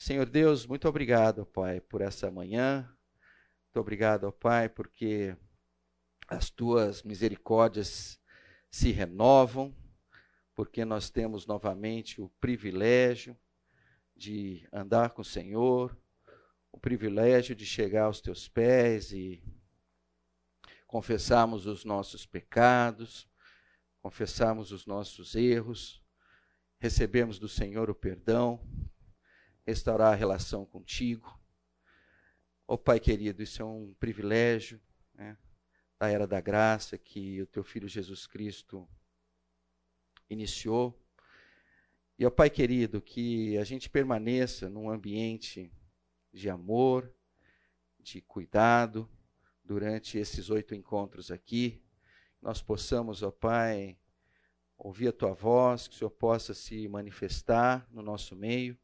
Senhor Deus, muito obrigado, Pai, por essa manhã. Muito obrigado, Pai, porque as tuas misericórdias se renovam, porque nós temos novamente o privilégio de andar com o Senhor, o privilégio de chegar aos teus pés e confessarmos os nossos pecados, confessarmos os nossos erros, recebemos do Senhor o perdão, restaurar a relação contigo. Ó oh, Pai querido, isso é um privilégio né, da era da graça que o teu Filho Jesus Cristo iniciou. E, ó oh, Pai querido, que a gente permaneça num ambiente de amor, de cuidado, durante esses oito encontros aqui. Nós possamos, ó Pai, ouvir a Tua voz, que o Senhor possa se manifestar no nosso meio,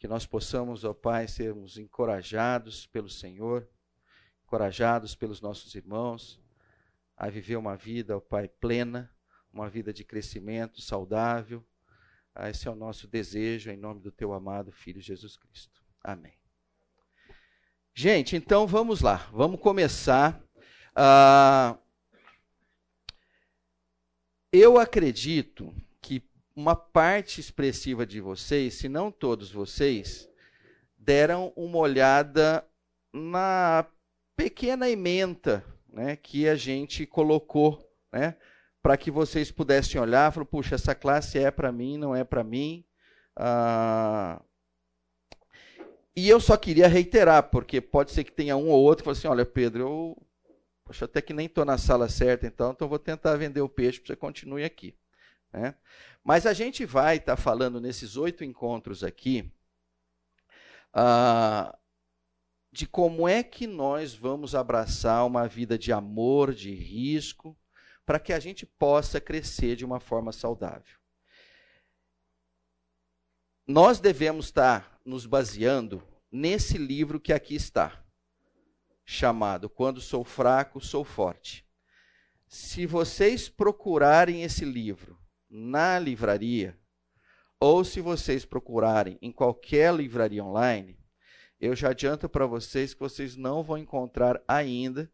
que nós possamos, ó Pai, sermos encorajados pelo Senhor, encorajados pelos nossos irmãos, a viver uma vida, ó Pai, plena, uma vida de crescimento saudável. Esse é o nosso desejo, em nome do Teu amado Filho Jesus Cristo. Amém. Gente, então vamos lá, vamos começar. Uh, eu acredito uma parte expressiva de vocês, se não todos vocês, deram uma olhada na pequena ementa né, que a gente colocou, né, para que vocês pudessem olhar, falar, puxa, essa classe é para mim, não é para mim. Uh, e eu só queria reiterar, porque pode ser que tenha um ou outro que fale assim: olha, Pedro, eu poxa, até que nem estou na sala certa, então, então vou tentar vender o peixe para você continue aqui. Né? Mas a gente vai estar tá falando nesses oito encontros aqui ah, de como é que nós vamos abraçar uma vida de amor, de risco, para que a gente possa crescer de uma forma saudável. Nós devemos estar tá nos baseando nesse livro que aqui está, chamado Quando Sou Fraco, Sou Forte. Se vocês procurarem esse livro na livraria, ou se vocês procurarem em qualquer livraria online, eu já adianto para vocês que vocês não vão encontrar ainda,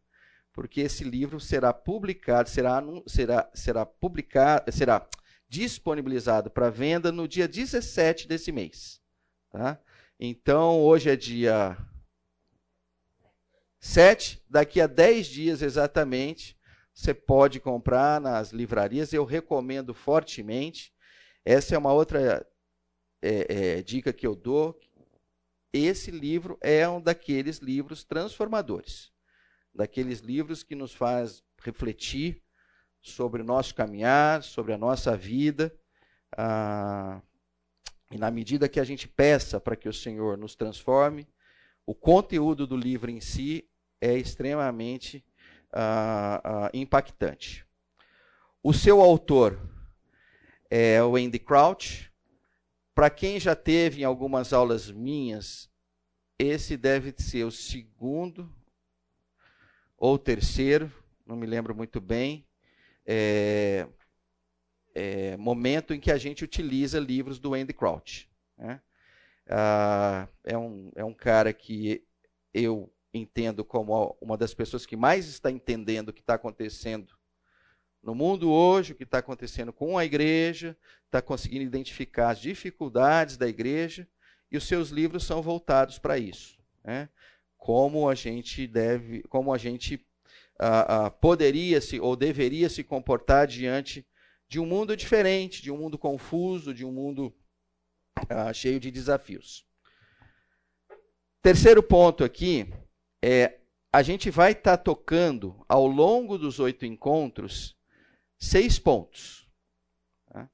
porque esse livro será publicado, será, será, será publicado, será disponibilizado para venda no dia 17 desse mês. Tá? Então, hoje é dia 7, daqui a 10 dias exatamente, você pode comprar nas livrarias. Eu recomendo fortemente. Essa é uma outra é, é, dica que eu dou. Esse livro é um daqueles livros transformadores, daqueles livros que nos faz refletir sobre o nosso caminhar, sobre a nossa vida. Ah, e na medida que a gente peça para que o Senhor nos transforme, o conteúdo do livro em si é extremamente uh, uh, impactante. O seu autor é o Andy Crouch. Para quem já teve em algumas aulas minhas, esse deve ser o segundo ou terceiro, não me lembro muito bem. É, é, momento em que a gente utiliza livros do Andy Crouch. Né? Ah, é, um, é um cara que eu entendo como uma das pessoas que mais está entendendo o que está acontecendo no mundo hoje, o que está acontecendo com a igreja, está conseguindo identificar as dificuldades da igreja e os seus livros são voltados para isso. Né? Como a gente deve, como a gente ah, ah, poderia se ou deveria se comportar diante de um mundo diferente, de um mundo confuso, de um mundo ah, cheio de desafios. Terceiro ponto aqui é a gente vai estar tá tocando ao longo dos oito encontros seis pontos. Tá?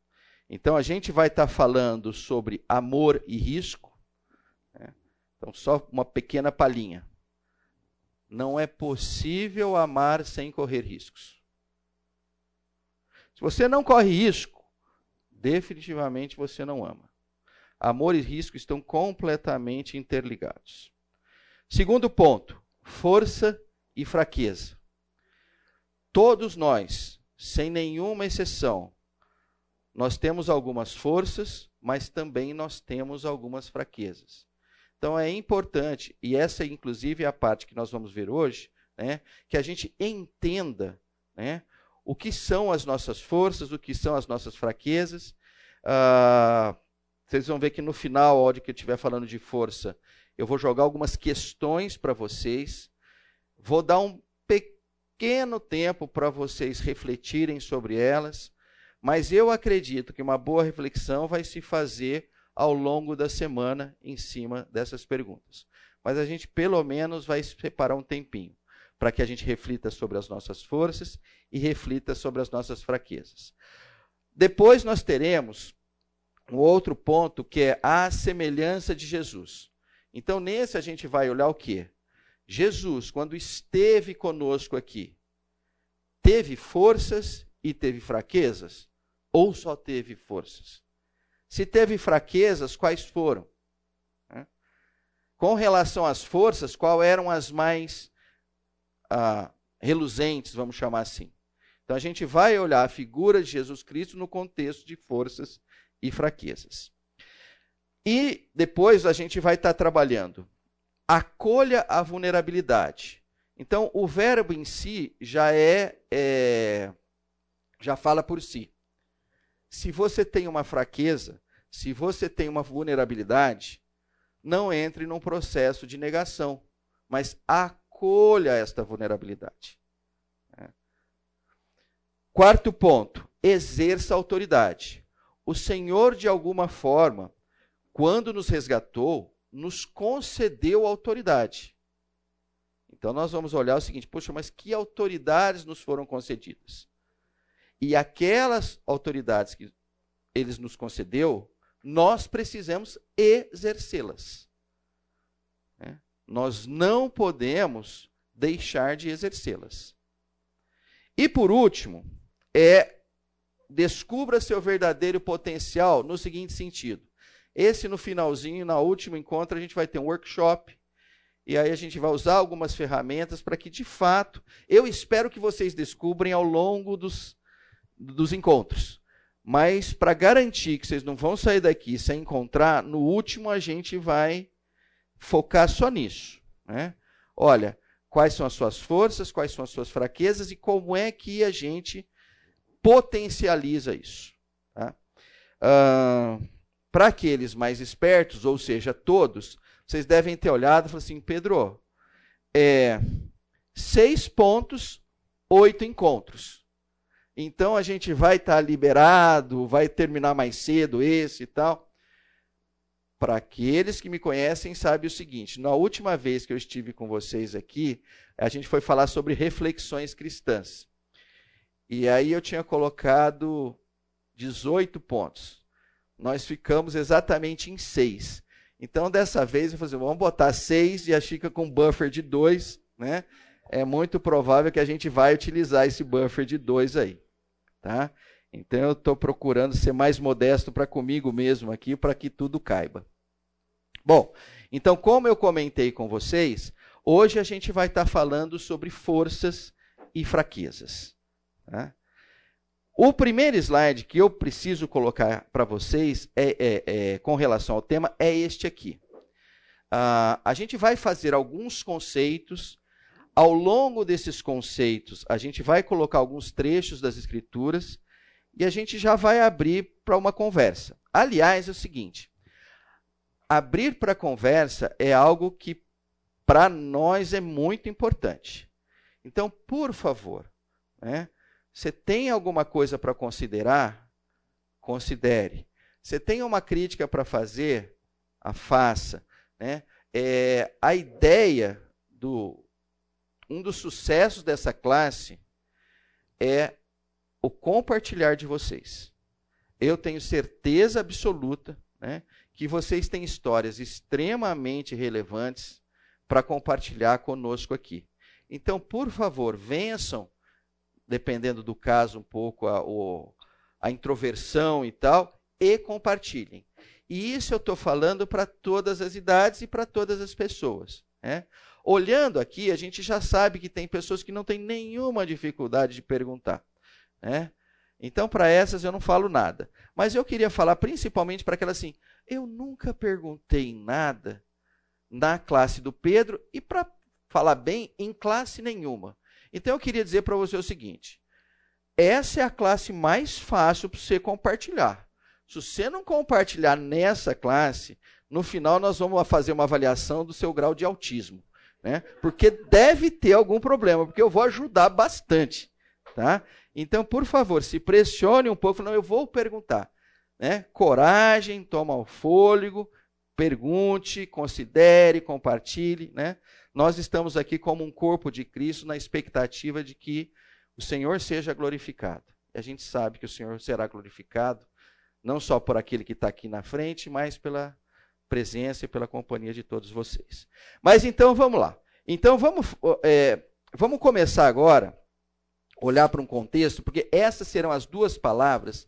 Então a gente vai estar tá falando sobre amor e risco. Né? Então só uma pequena palhinha. Não é possível amar sem correr riscos. Se você não corre risco, definitivamente você não ama. Amor e risco estão completamente interligados. Segundo ponto, força e fraqueza. Todos nós, sem nenhuma exceção, nós temos algumas forças, mas também nós temos algumas fraquezas. Então é importante, e essa inclusive é a parte que nós vamos ver hoje, né, que a gente entenda né, o que são as nossas forças, o que são as nossas fraquezas. Ah, vocês vão ver que no final, hora que eu estiver falando de força, eu vou jogar algumas questões para vocês. Vou dar um pequeno tempo para vocês refletirem sobre elas, mas eu acredito que uma boa reflexão vai se fazer ao longo da semana em cima dessas perguntas. Mas a gente, pelo menos, vai separar um tempinho para que a gente reflita sobre as nossas forças e reflita sobre as nossas fraquezas. Depois nós teremos um outro ponto que é a semelhança de Jesus. Então, nesse a gente vai olhar o quê? Jesus, quando esteve conosco aqui, teve forças e teve fraquezas? Ou só teve forças? Se teve fraquezas, quais foram? Com relação às forças, qual eram as mais ah, reluzentes, vamos chamar assim? Então a gente vai olhar a figura de Jesus Cristo no contexto de forças e fraquezas. E depois a gente vai estar trabalhando. Acolha a vulnerabilidade. Então o verbo em si já é, é já fala por si. Se você tem uma fraqueza, se você tem uma vulnerabilidade, não entre num processo de negação, mas acolha esta vulnerabilidade. É. Quarto ponto, exerça autoridade. O Senhor, de alguma forma, quando nos resgatou, nos concedeu autoridade. Então nós vamos olhar o seguinte: poxa, mas que autoridades nos foram concedidas? E aquelas autoridades que eles nos concedeu, nós precisamos exercê-las. É? Nós não podemos deixar de exercê-las. E por último, é descubra seu verdadeiro potencial no seguinte sentido. Esse no finalzinho, na último encontro, a gente vai ter um workshop e aí a gente vai usar algumas ferramentas para que, de fato, eu espero que vocês descubrem ao longo dos, dos encontros. Mas para garantir que vocês não vão sair daqui sem encontrar, no último a gente vai focar só nisso. Né? Olha, quais são as suas forças, quais são as suas fraquezas e como é que a gente potencializa isso. Tá? Uh, para aqueles mais espertos, ou seja, todos, vocês devem ter olhado e falado assim, Pedro, é, seis pontos, oito encontros. Então a gente vai estar tá liberado, vai terminar mais cedo esse e tal. Para aqueles que me conhecem, sabe o seguinte: na última vez que eu estive com vocês aqui, a gente foi falar sobre reflexões cristãs. E aí eu tinha colocado 18 pontos. Nós ficamos exatamente em seis. Então, dessa vez, eu falei, vamos botar seis e a Chica com buffer de dois, né? É muito provável que a gente vai utilizar esse buffer de dois aí. Tá? Então eu estou procurando ser mais modesto para comigo mesmo aqui, para que tudo caiba. Bom, então como eu comentei com vocês, hoje a gente vai estar tá falando sobre forças e fraquezas. Tá? O primeiro slide que eu preciso colocar para vocês é, é, é, com relação ao tema é este aqui. Uh, a gente vai fazer alguns conceitos ao longo desses conceitos, a gente vai colocar alguns trechos das Escrituras e a gente já vai abrir para uma conversa. Aliás, é o seguinte: abrir para conversa é algo que para nós é muito importante. Então, por favor, né, você tem alguma coisa para considerar? Considere. Você tem uma crítica para fazer? A faça. Né? É, a ideia do, um dos sucessos dessa classe é o compartilhar de vocês. Eu tenho certeza absoluta né, que vocês têm histórias extremamente relevantes para compartilhar conosco aqui. Então, por favor, vençam, dependendo do caso, um pouco a, o, a introversão e tal, e compartilhem. E isso eu estou falando para todas as idades e para todas as pessoas. Né? Olhando aqui, a gente já sabe que tem pessoas que não têm nenhuma dificuldade de perguntar. Né? Então, para essas eu não falo nada. Mas eu queria falar principalmente para aquelas assim: eu nunca perguntei nada na classe do Pedro e, para falar bem, em classe nenhuma. Então, eu queria dizer para você o seguinte: essa é a classe mais fácil para você compartilhar. Se você não compartilhar nessa classe, no final nós vamos fazer uma avaliação do seu grau de autismo. Né? Porque deve ter algum problema, porque eu vou ajudar bastante. Tá? Então, por favor, se pressione um pouco, não, eu vou perguntar. Né? Coragem, toma o fôlego, pergunte, considere, compartilhe. Né? Nós estamos aqui como um corpo de Cristo na expectativa de que o Senhor seja glorificado. E a gente sabe que o Senhor será glorificado, não só por aquele que está aqui na frente, mas pela presença e pela companhia de todos vocês. Mas então vamos lá. Então vamos, é, vamos começar agora, olhar para um contexto, porque essas serão as duas palavras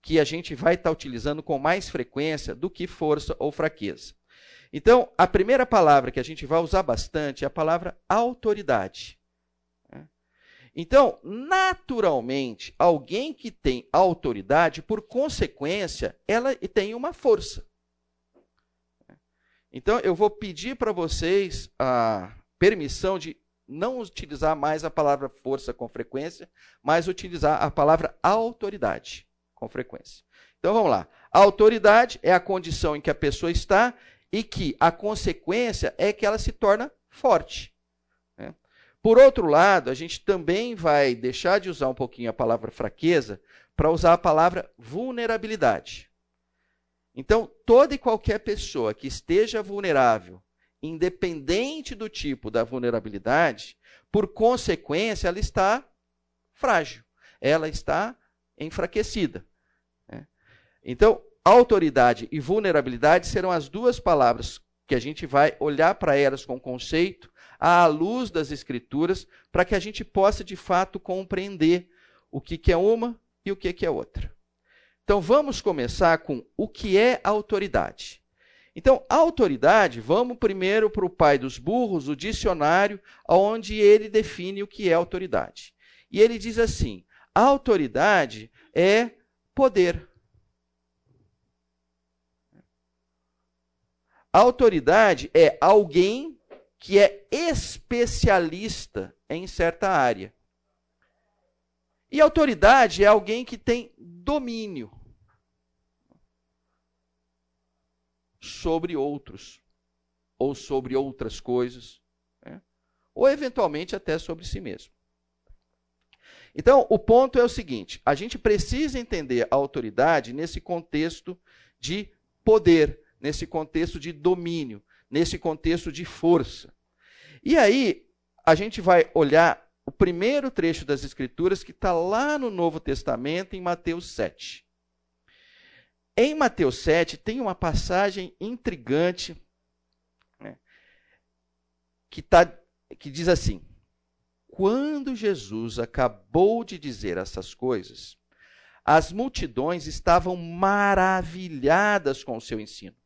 que a gente vai estar utilizando com mais frequência do que força ou fraqueza. Então, a primeira palavra que a gente vai usar bastante é a palavra autoridade. Então, naturalmente, alguém que tem autoridade, por consequência, ela tem uma força. Então, eu vou pedir para vocês a permissão de não utilizar mais a palavra força com frequência, mas utilizar a palavra autoridade com frequência. Então, vamos lá. A autoridade é a condição em que a pessoa está e que a consequência é que ela se torna forte. Por outro lado, a gente também vai deixar de usar um pouquinho a palavra fraqueza para usar a palavra vulnerabilidade. Então, toda e qualquer pessoa que esteja vulnerável, independente do tipo da vulnerabilidade, por consequência, ela está frágil, ela está enfraquecida. Né? Então, autoridade e vulnerabilidade serão as duas palavras que a gente vai olhar para elas com conceito à luz das Escrituras, para que a gente possa de fato compreender o que, que é uma e o que, que é outra. Então vamos começar com o que é autoridade. Então, autoridade, vamos primeiro para o pai dos burros, o dicionário, onde ele define o que é autoridade. E ele diz assim: autoridade é poder. Autoridade é alguém que é especialista em certa área. E autoridade é alguém que tem domínio sobre outros, ou sobre outras coisas, né? ou eventualmente até sobre si mesmo. Então, o ponto é o seguinte: a gente precisa entender a autoridade nesse contexto de poder, nesse contexto de domínio, nesse contexto de força. E aí, a gente vai olhar o primeiro trecho das Escrituras que está lá no Novo Testamento, em Mateus 7. Em Mateus 7, tem uma passagem intrigante né, que, tá, que diz assim: Quando Jesus acabou de dizer essas coisas, as multidões estavam maravilhadas com o seu ensino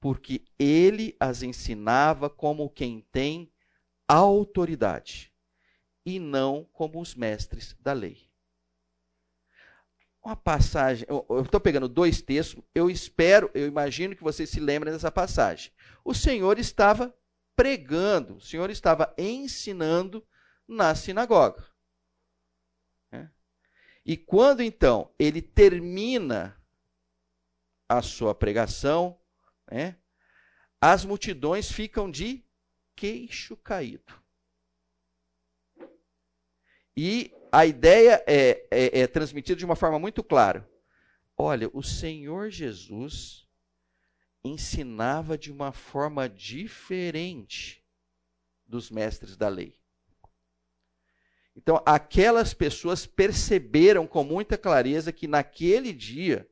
porque ele as ensinava como quem tem autoridade e não como os mestres da lei. Uma passagem, eu estou pegando dois textos, eu espero, eu imagino que vocês se lembrem dessa passagem. O Senhor estava pregando, o Senhor estava ensinando na sinagoga. Né? E quando então ele termina a sua pregação, né? as multidões ficam de queixo caído. E a ideia é, é, é transmitida de uma forma muito clara. Olha, o Senhor Jesus ensinava de uma forma diferente dos mestres da lei. Então, aquelas pessoas perceberam com muita clareza que naquele dia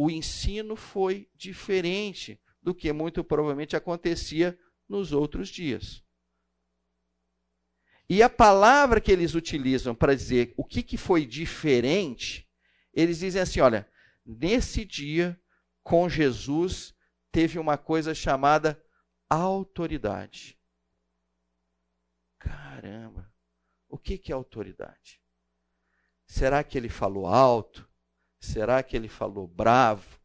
o ensino foi diferente do que muito provavelmente acontecia nos outros dias. E a palavra que eles utilizam para dizer o que, que foi diferente, eles dizem assim: olha, nesse dia, com Jesus, teve uma coisa chamada autoridade. Caramba, o que, que é autoridade? Será que ele falou alto? Será que ele falou bravo?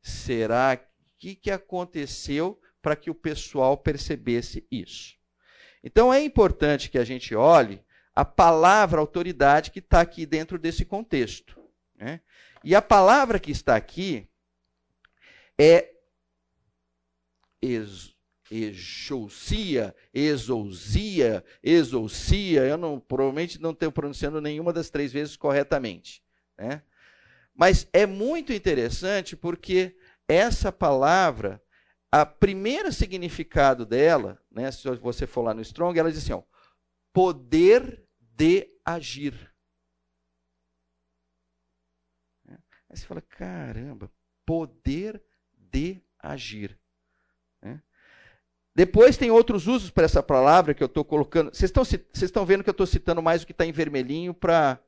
Será que que aconteceu para que o pessoal percebesse isso? Então é importante que a gente olhe a palavra autoridade que está aqui dentro desse contexto. Né? E a palavra que está aqui é ex, exousia, exousia, exousia. Eu não, provavelmente não estou pronunciando nenhuma das três vezes corretamente. Né? Mas é muito interessante porque essa palavra, a primeiro significado dela, né, se você for lá no Strong, ela diz assim: ó, poder de agir. Aí você fala: caramba, poder de agir. Depois tem outros usos para essa palavra que eu estou colocando. Vocês estão, vocês estão vendo que eu estou citando mais o que está em vermelhinho para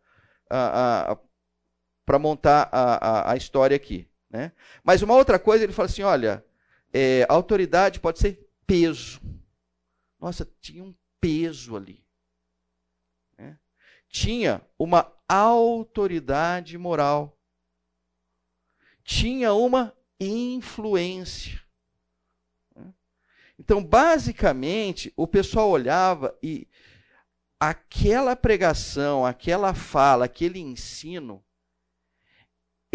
para montar a, a, a, história aqui. Né? Mas uma outra coisa, ele fala assim: olha, é, autoridade pode ser peso. Nossa, tinha um peso ali. Né? Tinha uma autoridade moral. Tinha uma influência. Então, basicamente, o pessoal olhava e aquela pregação, aquela fala, aquele ensino,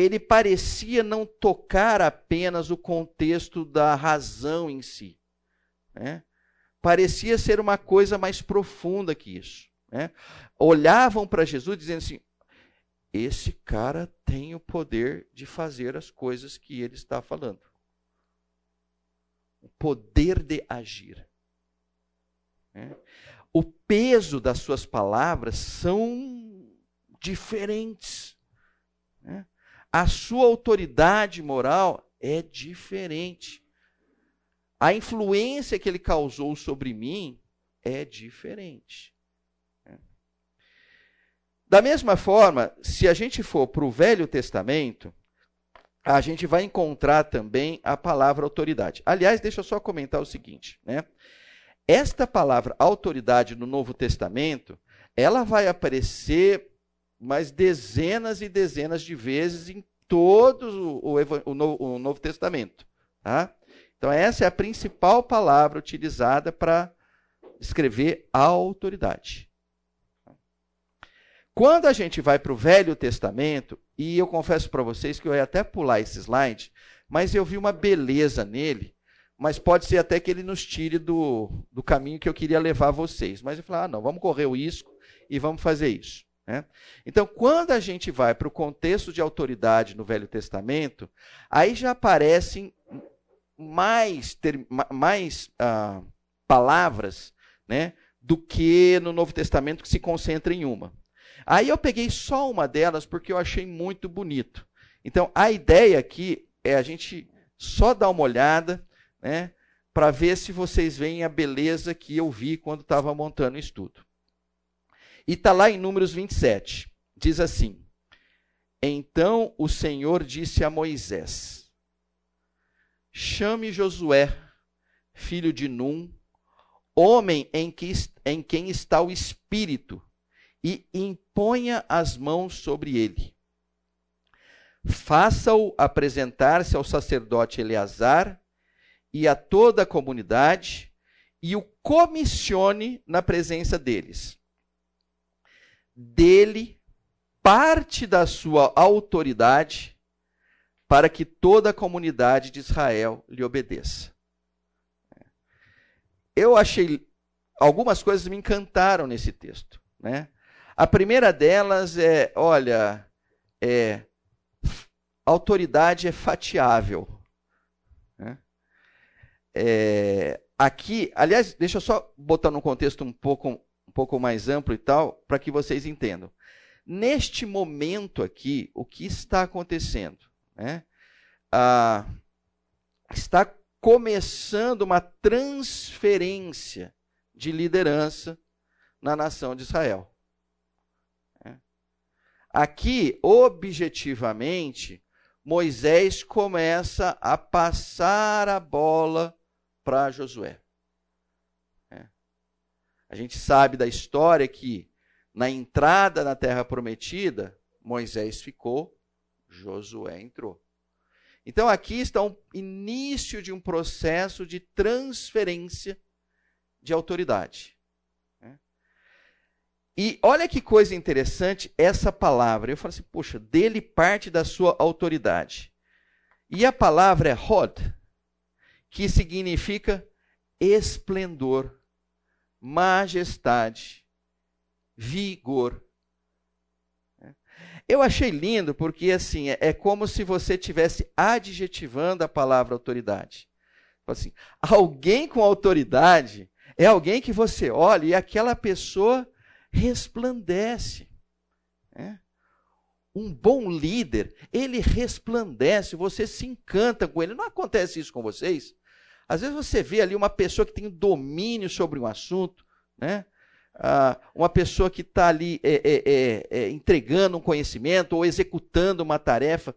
ele parecia não tocar apenas o contexto da razão em si. Né? Parecia ser uma coisa mais profunda que isso. Né? Olhavam para Jesus dizendo assim: esse cara tem o poder de fazer as coisas que ele está falando o poder de agir. É. O peso das suas palavras são diferentes. É. A sua autoridade moral é diferente. A influência que ele causou sobre mim é diferente. Da mesma forma, se a gente for para o Velho Testamento, a gente vai encontrar também a palavra autoridade. Aliás, deixa eu só comentar o seguinte, né? Esta palavra autoridade no Novo Testamento, ela vai aparecer mais dezenas e dezenas de vezes em todo o, o, o, o Novo Testamento. Tá? Então, essa é a principal palavra utilizada para escrever a autoridade. Quando a gente vai para o Velho Testamento, e eu confesso para vocês que eu ia até pular esse slide, mas eu vi uma beleza nele, mas pode ser até que ele nos tire do, do caminho que eu queria levar vocês. Mas eu falei, ah, não, vamos correr o risco e vamos fazer isso. Né? Então, quando a gente vai para o contexto de autoridade no Velho Testamento, aí já aparecem mais, ter, mais ah, palavras né, do que no Novo Testamento que se concentra em uma. Aí eu peguei só uma delas porque eu achei muito bonito. Então, a ideia aqui é a gente só dar uma olhada, né, para ver se vocês veem a beleza que eu vi quando estava montando o estudo. E está lá em Números 27. Diz assim: Então o Senhor disse a Moisés: Chame Josué, filho de Num, homem em, que, em quem está o Espírito, e imponha as mãos sobre ele. Faça-o apresentar-se ao sacerdote Eleazar e a toda a comunidade e o comissione na presença deles. Dele parte da sua autoridade para que toda a comunidade de Israel lhe obedeça. Eu achei algumas coisas me encantaram nesse texto, né? A primeira delas é, olha, é, autoridade é fatiável. Né? É, aqui, aliás, deixa eu só botar num contexto um pouco, pouco mais amplo e tal, para que vocês entendam. Neste momento aqui, o que está acontecendo? Né? Ah, está começando uma transferência de liderança na nação de Israel. Aqui, objetivamente, Moisés começa a passar a bola para Josué. A gente sabe da história que na entrada na terra prometida, Moisés ficou, Josué entrou. Então aqui está o início de um processo de transferência de autoridade. Né? E olha que coisa interessante essa palavra. Eu falo assim, poxa, dele parte da sua autoridade. E a palavra é Hod, que significa esplendor, majestade, vigor. Eu achei lindo porque assim é, é como se você tivesse adjetivando a palavra autoridade. Assim, alguém com autoridade é alguém que você olha e aquela pessoa resplandece. Né? Um bom líder, ele resplandece, você se encanta com ele. Não acontece isso com vocês? Às vezes você vê ali uma pessoa que tem domínio sobre um assunto, né? ah, uma pessoa que está ali é, é, é, é, entregando um conhecimento ou executando uma tarefa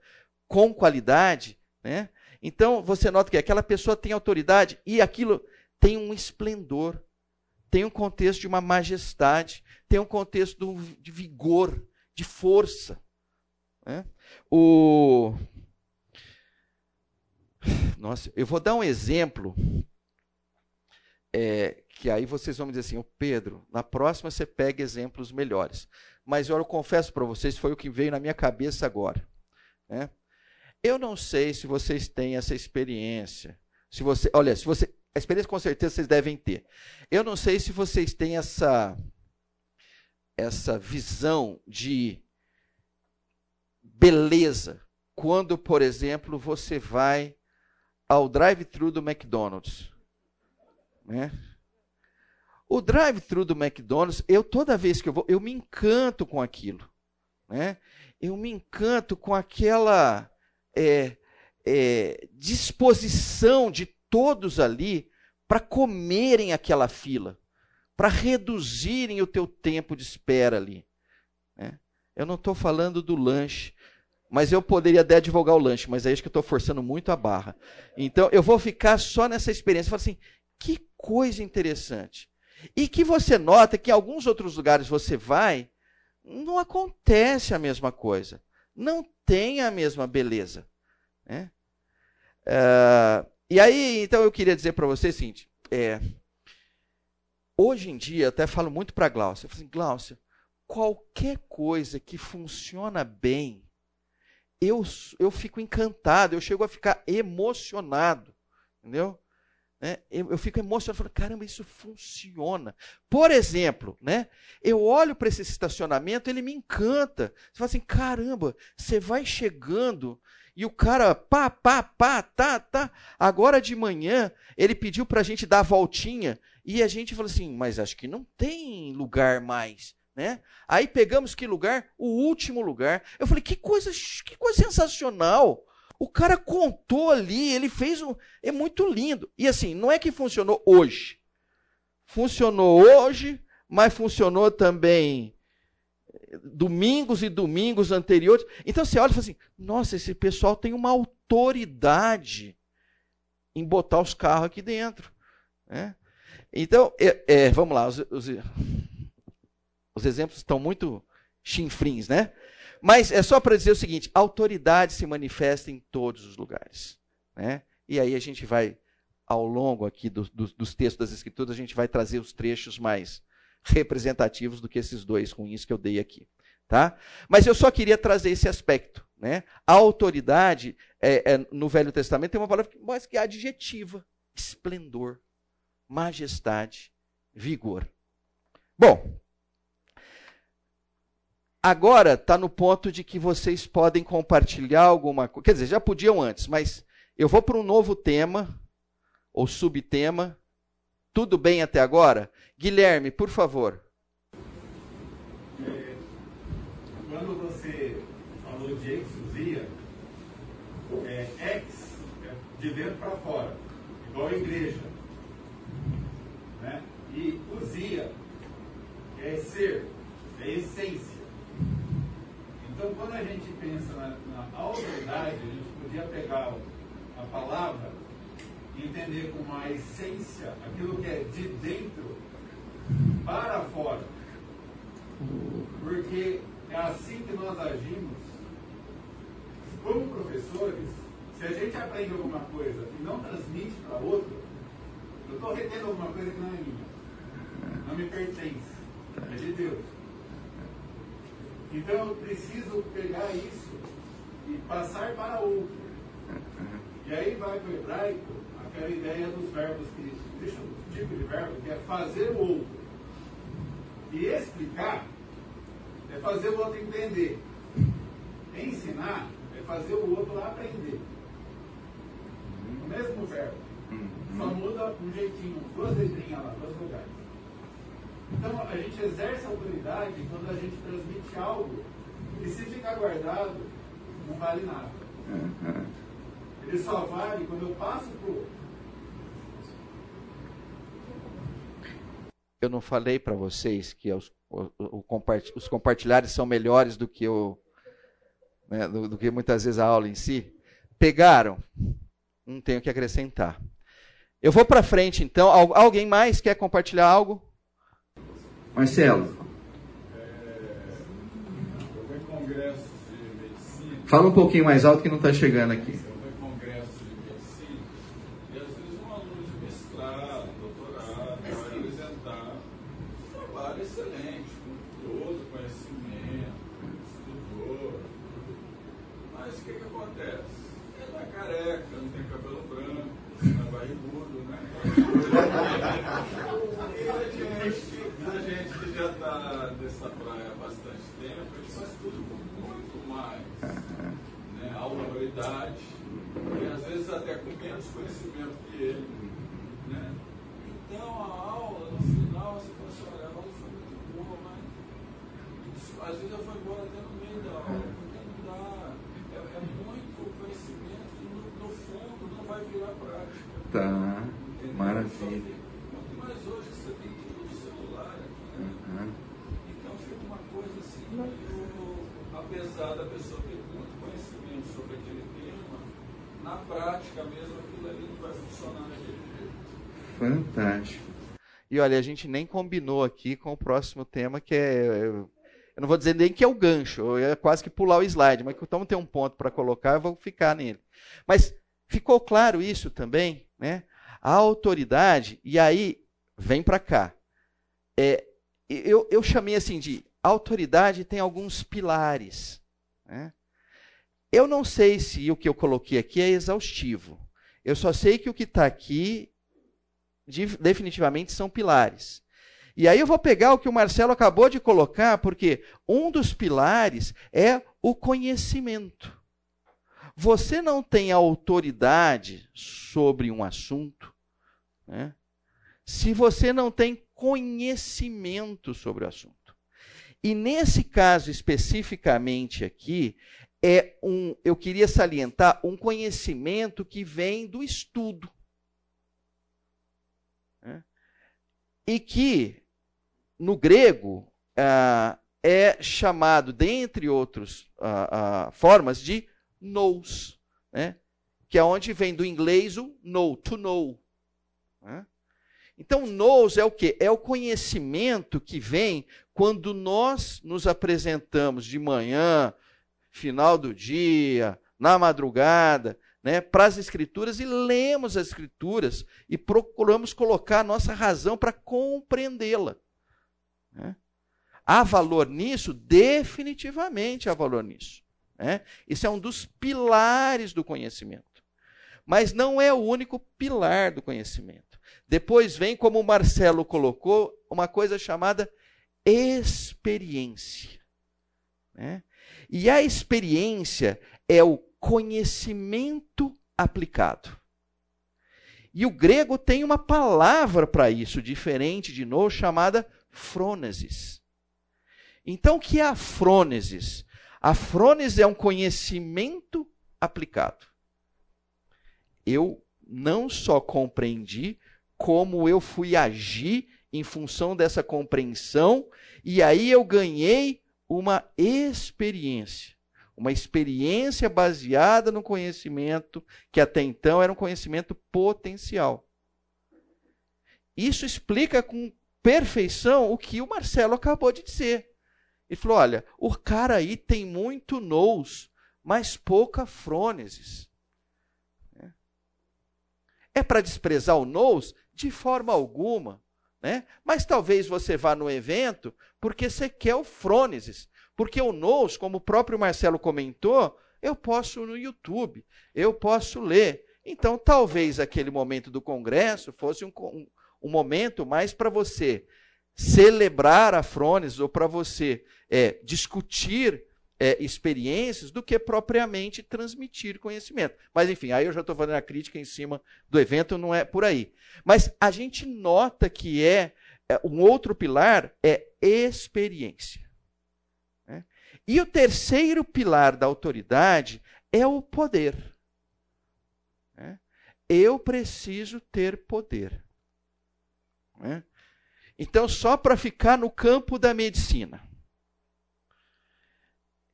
com qualidade, né? Então você nota que aquela pessoa tem autoridade e aquilo tem um esplendor, tem um contexto de uma majestade, tem um contexto de vigor, de força. Né? O... Nossa, eu vou dar um exemplo é, que aí vocês vão me dizer assim, oh, Pedro, na próxima você pega exemplos melhores. Mas eu confesso para vocês, foi o que veio na minha cabeça agora. Né? Eu não sei se vocês têm essa experiência. Se você, olha, se você, a experiência com certeza vocês devem ter. Eu não sei se vocês têm essa essa visão de beleza quando, por exemplo, você vai ao drive-thru do McDonald's. Né? O drive-thru do McDonald's, eu toda vez que eu vou, eu me encanto com aquilo. Né? Eu me encanto com aquela é, é, disposição de todos ali para comerem aquela fila, para reduzirem o teu tempo de espera ali. Né? Eu não estou falando do lanche, mas eu poderia até advogar o lanche, mas aí acho que eu estou forçando muito a barra. Então eu vou ficar só nessa experiência. Falo assim, que coisa interessante. E que você nota que em alguns outros lugares você vai, não acontece a mesma coisa. Não tem a mesma beleza. Né? Uh, e aí, então eu queria dizer para você o seguinte: é, hoje em dia, até falo muito para a Glaucia, eu falo assim, Glaucia, qualquer coisa que funciona bem, eu, eu fico encantado, eu chego a ficar emocionado, entendeu? Né? Eu, eu, fico emocionado, falo, caramba, isso funciona. Por exemplo, né? eu olho para esse estacionamento, ele me encanta. Você fala assim, caramba, você vai chegando e o cara, pá, pá, pá, tá, tá. Agora de manhã, ele pediu para a gente dar a voltinha e a gente falou assim, mas acho que não tem lugar mais. Né? Aí pegamos que lugar? O último lugar. Eu falei, que coisa, que coisa sensacional. O cara contou ali, ele fez um. É muito lindo. E assim, não é que funcionou hoje. Funcionou hoje, mas funcionou também eh, domingos e domingos anteriores. Então você olha e fala assim: nossa, esse pessoal tem uma autoridade em botar os carros aqui dentro. Né? Então, é, é, vamos lá, os, os, os exemplos estão muito chinfrins, né? Mas é só para dizer o seguinte: a autoridade se manifesta em todos os lugares. Né? E aí a gente vai, ao longo aqui do, do, dos textos das Escrituras, a gente vai trazer os trechos mais representativos do que esses dois ruins que eu dei aqui. Tá? Mas eu só queria trazer esse aspecto. Né? A autoridade, é, é, no Velho Testamento, tem uma palavra mais que é adjetiva: esplendor, majestade, vigor. Bom, Agora está no ponto de que vocês podem compartilhar alguma coisa. Quer dizer, já podiam antes, mas eu vou para um novo tema, ou subtema. Tudo bem até agora? Guilherme, por favor. Quando você falou de exousia, é, ex é de dentro para fora, igual a igreja. Né? E usia é ser, é essência. Então, quando a gente pensa na, na autoridade, a gente podia pegar a palavra e entender como a essência, aquilo que é de dentro para fora. Porque é assim que nós agimos como professores. Se a gente aprende alguma coisa e não transmite para outro, eu estou retendo alguma coisa que não é minha. Não me pertence. É de Deus. Então eu preciso pegar isso e passar para outro. E aí vai para o hebraico aquela ideia dos verbos que. Deixa um tipo de verbo que é fazer o outro. E explicar é fazer o outro entender. Ensinar é fazer o outro aprender. O mesmo verbo. Só muda um jeitinho, duas letrinhas lá, duas lugares. Então a gente exerce autoridade quando a gente transmite algo e se ficar guardado, não vale nada. Ele só vale quando eu passo para o outro. Eu não falei para vocês que os, o, o os compartilhares são melhores do que o, né, do, do, que muitas vezes a aula em si. Pegaram? Não tenho que acrescentar. Eu vou para frente então. Alguém mais quer compartilhar algo? Marcelo. Fala um pouquinho mais alto que não está chegando aqui. autoridade, e às vezes até com menos conhecimento que ele. Né? Então a aula, no final, você fala assim, olha, a aula foi muito boa, mas às vezes eu fui embora até no meio da aula, porque não dá. É, é muito conhecimento que no, no, fundo não vai virar prática. Tá, Entendeu? maravilha. Muito mais hoje que você tem tudo no celular aqui, né? Uhum. Então fica uma coisa assim, meio, apesar da pessoa ter muito conhecimento sobre aquele na prática mesmo aquilo ali não vai funcionar naquele jeito. E olha, a gente nem combinou aqui com o próximo tema, que é. Eu não vou dizer nem que é o gancho, ia quase que pular o slide, mas como tem um ponto para colocar, eu vou ficar nele. Mas ficou claro isso também, né? A autoridade, e aí vem para cá. É, eu, eu chamei assim de autoridade tem alguns pilares. Né? Eu não sei se o que eu coloquei aqui é exaustivo. Eu só sei que o que está aqui definitivamente são pilares. E aí eu vou pegar o que o Marcelo acabou de colocar, porque um dos pilares é o conhecimento. Você não tem autoridade sobre um assunto né, se você não tem conhecimento sobre o assunto. E nesse caso especificamente aqui, é um, eu queria salientar um conhecimento que vem do estudo. Né? E que, no grego, ah, é chamado, dentre outras ah, ah, formas, de nous, né? que é onde vem do inglês o know, to know. Né? Então, nous é o que? É o conhecimento que vem quando nós nos apresentamos de manhã, final do dia, na madrugada, né, para as Escrituras e lemos as Escrituras e procuramos colocar a nossa razão para compreendê-la. Né? Há valor nisso? Definitivamente há valor nisso. Né? Isso é um dos pilares do conhecimento. Mas não é o único pilar do conhecimento. Depois vem, como o Marcelo colocou, uma coisa chamada experiência. Né? E a experiência é o conhecimento aplicado. E o grego tem uma palavra para isso, diferente de novo, chamada frônesis. Então, o que é a frônesis? A frônesis é um conhecimento aplicado. Eu não só compreendi, como eu fui agir em função dessa compreensão, e aí eu ganhei uma experiência. Uma experiência baseada no conhecimento que até então era um conhecimento potencial. Isso explica com perfeição o que o Marcelo acabou de dizer. Ele falou: olha, o cara aí tem muito nous, mas pouca frônesis. É para desprezar o nous? De forma alguma. Né? Mas talvez você vá no evento porque você quer o frônesis. Porque o nous, como o próprio Marcelo comentou, eu posso no YouTube, eu posso ler. Então, talvez aquele momento do congresso fosse um, um, um momento mais para você celebrar a frônesis ou para você é, discutir é, experiências do que propriamente transmitir conhecimento. Mas, enfim, aí eu já estou fazendo a crítica em cima do evento, não é por aí. Mas a gente nota que é, é um outro pilar é experiência. E o terceiro pilar da autoridade é o poder. Né? Eu preciso ter poder. Né? Então, só para ficar no campo da medicina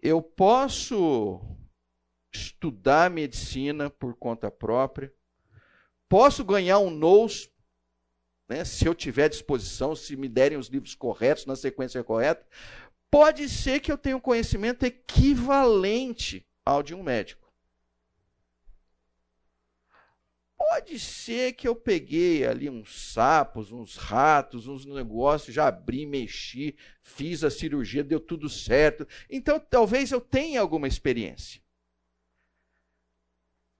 eu posso estudar medicina por conta própria, posso ganhar um NOS, né, se eu tiver disposição, se me derem os livros corretos, na sequência correta. Pode ser que eu tenha um conhecimento equivalente ao de um médico. Pode ser que eu peguei ali uns sapos, uns ratos, uns negócios, já abri, mexi, fiz a cirurgia, deu tudo certo. Então, talvez eu tenha alguma experiência.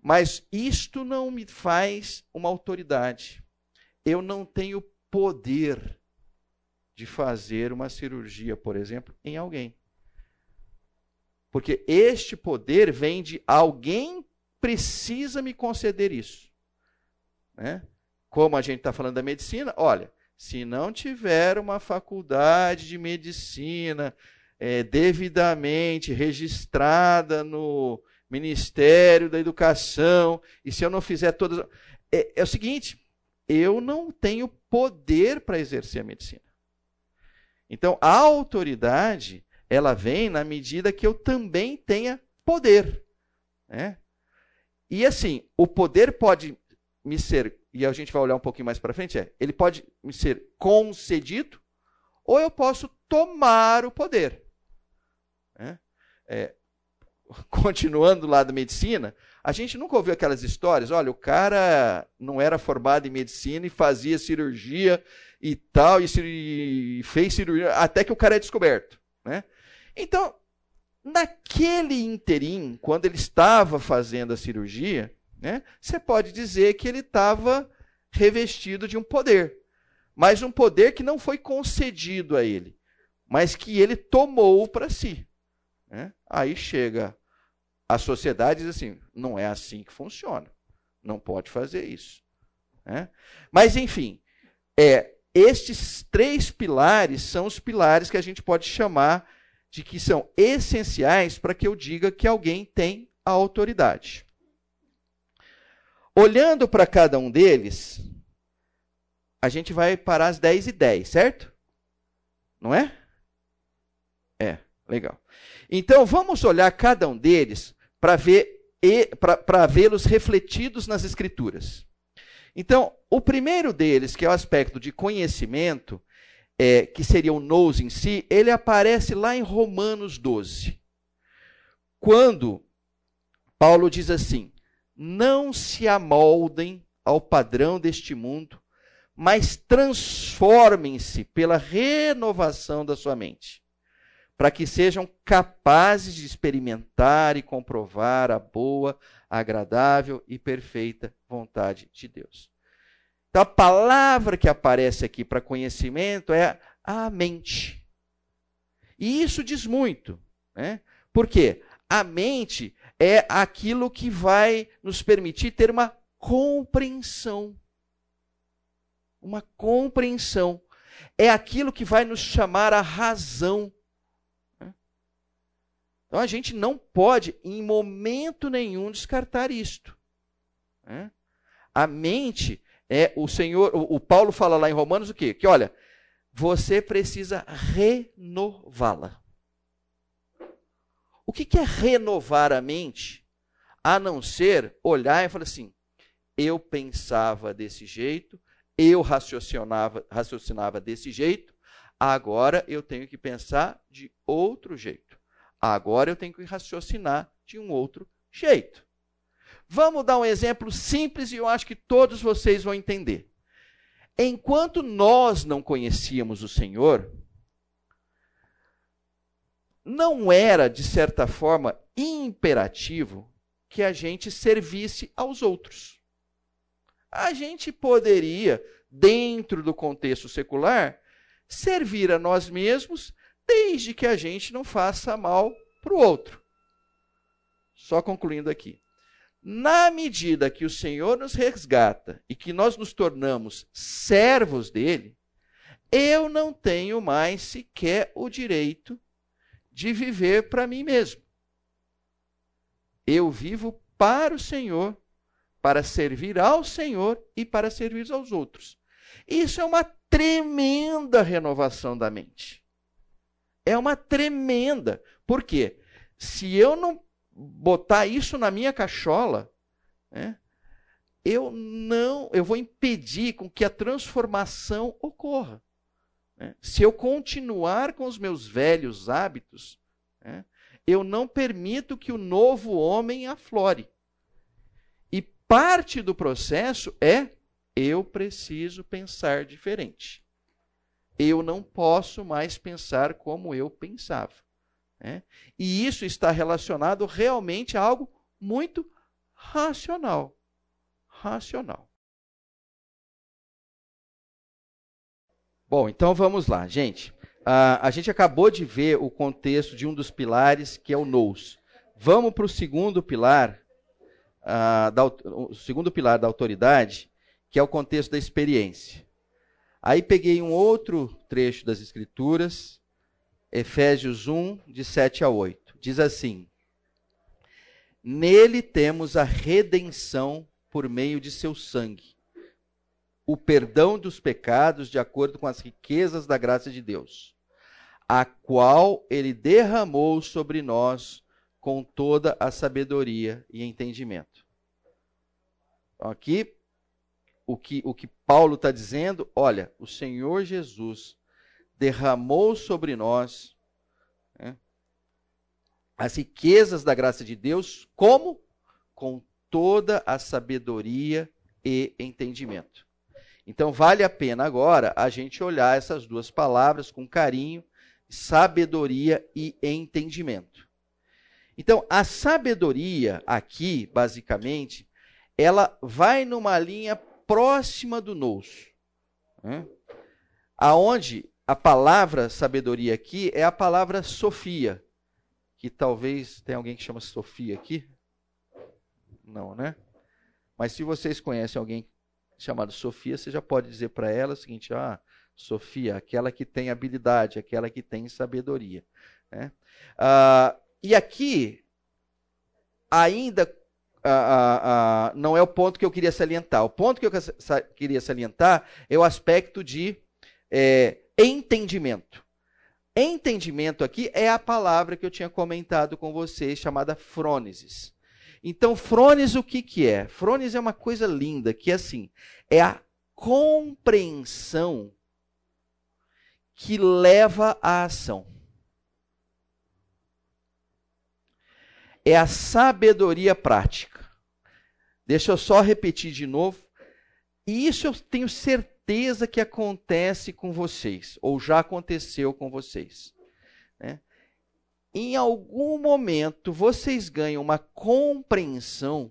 Mas isto não me faz uma autoridade. Eu não tenho poder de fazer uma cirurgia, por exemplo, em alguém. Porque este poder vem de alguém precisa me conceder isso. Né? Como a gente está falando da medicina, olha, se não tiver uma faculdade de medicina é, devidamente registrada no Ministério da Educação, e se eu não fizer todas. É, é o seguinte, eu não tenho poder para exercer a medicina. Então, a autoridade, ela vem na medida que eu também tenha poder. Né? E assim, o poder pode me ser, e a gente vai olhar um pouquinho mais para frente, é, ele pode me ser concedido, ou eu posso tomar o poder. É, é, continuando lá da medicina, a gente nunca ouviu aquelas histórias, olha, o cara não era formado em medicina e fazia cirurgia e tal, e, fez cirurgia, até que o cara é descoberto. Né? Então, naquele interim, quando ele estava fazendo a cirurgia, né? Você pode dizer que ele estava revestido de um poder, mas um poder que não foi concedido a ele, mas que ele tomou para si. Né? Aí chega a sociedade diz assim: não é assim que funciona, não pode fazer isso. Né? Mas, enfim, é, estes três pilares são os pilares que a gente pode chamar de que são essenciais para que eu diga que alguém tem a autoridade. Olhando para cada um deles, a gente vai parar às 10 e 10, certo? Não é? É, legal. Então vamos olhar cada um deles para ver para vê-los refletidos nas escrituras. Então, o primeiro deles, que é o aspecto de conhecimento, é, que seria o nous em si, ele aparece lá em Romanos 12. Quando Paulo diz assim: não se amoldem ao padrão deste mundo, mas transformem-se pela renovação da sua mente, para que sejam capazes de experimentar e comprovar a boa, agradável e perfeita vontade de Deus. Então, a palavra que aparece aqui para conhecimento é a mente. E isso diz muito. Né? Por quê? A mente é aquilo que vai nos permitir ter uma compreensão. Uma compreensão. É aquilo que vai nos chamar a razão. Então a gente não pode, em momento nenhum, descartar isto. A mente é o Senhor, o Paulo fala lá em Romanos o quê? Que olha, você precisa renová-la. O que, é renovar a mente? A não ser olhar e falar assim: eu pensava desse jeito, eu raciocinava, raciocinava desse jeito, Agora eu tenho que pensar de outro jeito. Agora eu tenho que raciocinar de um outro jeito. Vamos dar um exemplo simples e eu acho que todos vocês vão entender. Enquanto nós não conhecíamos o Senhor, não era, de certa forma, imperativo que a gente servisse aos outros. A gente poderia, dentro do contexto secular, servir a nós mesmos, desde que a gente não faça mal para o outro. Só concluindo aqui. Na medida que o Senhor nos resgata e que nós nos tornamos servos dele, eu não tenho mais sequer o direito de viver para mim mesmo. Eu vivo para o Senhor, para servir ao Senhor e para servir aos outros. Isso é uma tremenda renovação da mente. É uma tremenda. Por quê? Se eu não botar isso na minha cachola, né, eu não, eu vou impedir com que a transformação ocorra. Né? Se eu continuar com os meus velhos hábitos, né, eu não permito que o novo homem aflore. E parte do processo é eu preciso pensar diferente. Eu não posso mais pensar como eu pensava. Né? E isso está relacionado realmente a algo muito racional. Racional. Bom, então vamos lá, gente. Uh, a gente acabou de ver o contexto de um dos pilares, que é o nous. Vamos para o segundo pilar, uh, da, o segundo pilar da autoridade, que é o contexto da experiência. Aí peguei um outro trecho das Escrituras, Efésios 1, de 7 a 8. Diz assim: Nele temos a redenção por meio de seu sangue, o perdão dos pecados de acordo com as riquezas da graça de Deus, a qual ele derramou sobre nós com toda a sabedoria e entendimento. Aqui, o que, o que Paulo está dizendo, olha, o Senhor Jesus derramou sobre nós né, as riquezas da graça de Deus, como? Com toda a sabedoria e entendimento. Então, vale a pena agora a gente olhar essas duas palavras com carinho, sabedoria e entendimento. Então, a sabedoria aqui, basicamente, ela vai numa linha próxima do nous, né? aonde a palavra sabedoria aqui é a palavra Sofia, que talvez tem alguém que chama Sofia aqui. Não, né? Mas se vocês conhecem alguém chamado Sofia, você já pode dizer para ela o seguinte: ah, Sofia, aquela que tem habilidade, aquela que tem sabedoria. Né? Ah, e aqui, ainda ah, ah, não é o ponto que eu queria salientar. O ponto que eu queria salientar é o aspecto de é, entendimento. Entendimento aqui é a palavra que eu tinha comentado com vocês, chamada frônesis. Então, frônesis o que, que é? Frônesis é uma coisa linda, que é assim, é a compreensão que leva à ação. É a sabedoria prática. Deixa eu só repetir de novo. E isso eu tenho certeza que acontece com vocês, ou já aconteceu com vocês. Né? Em algum momento vocês ganham uma compreensão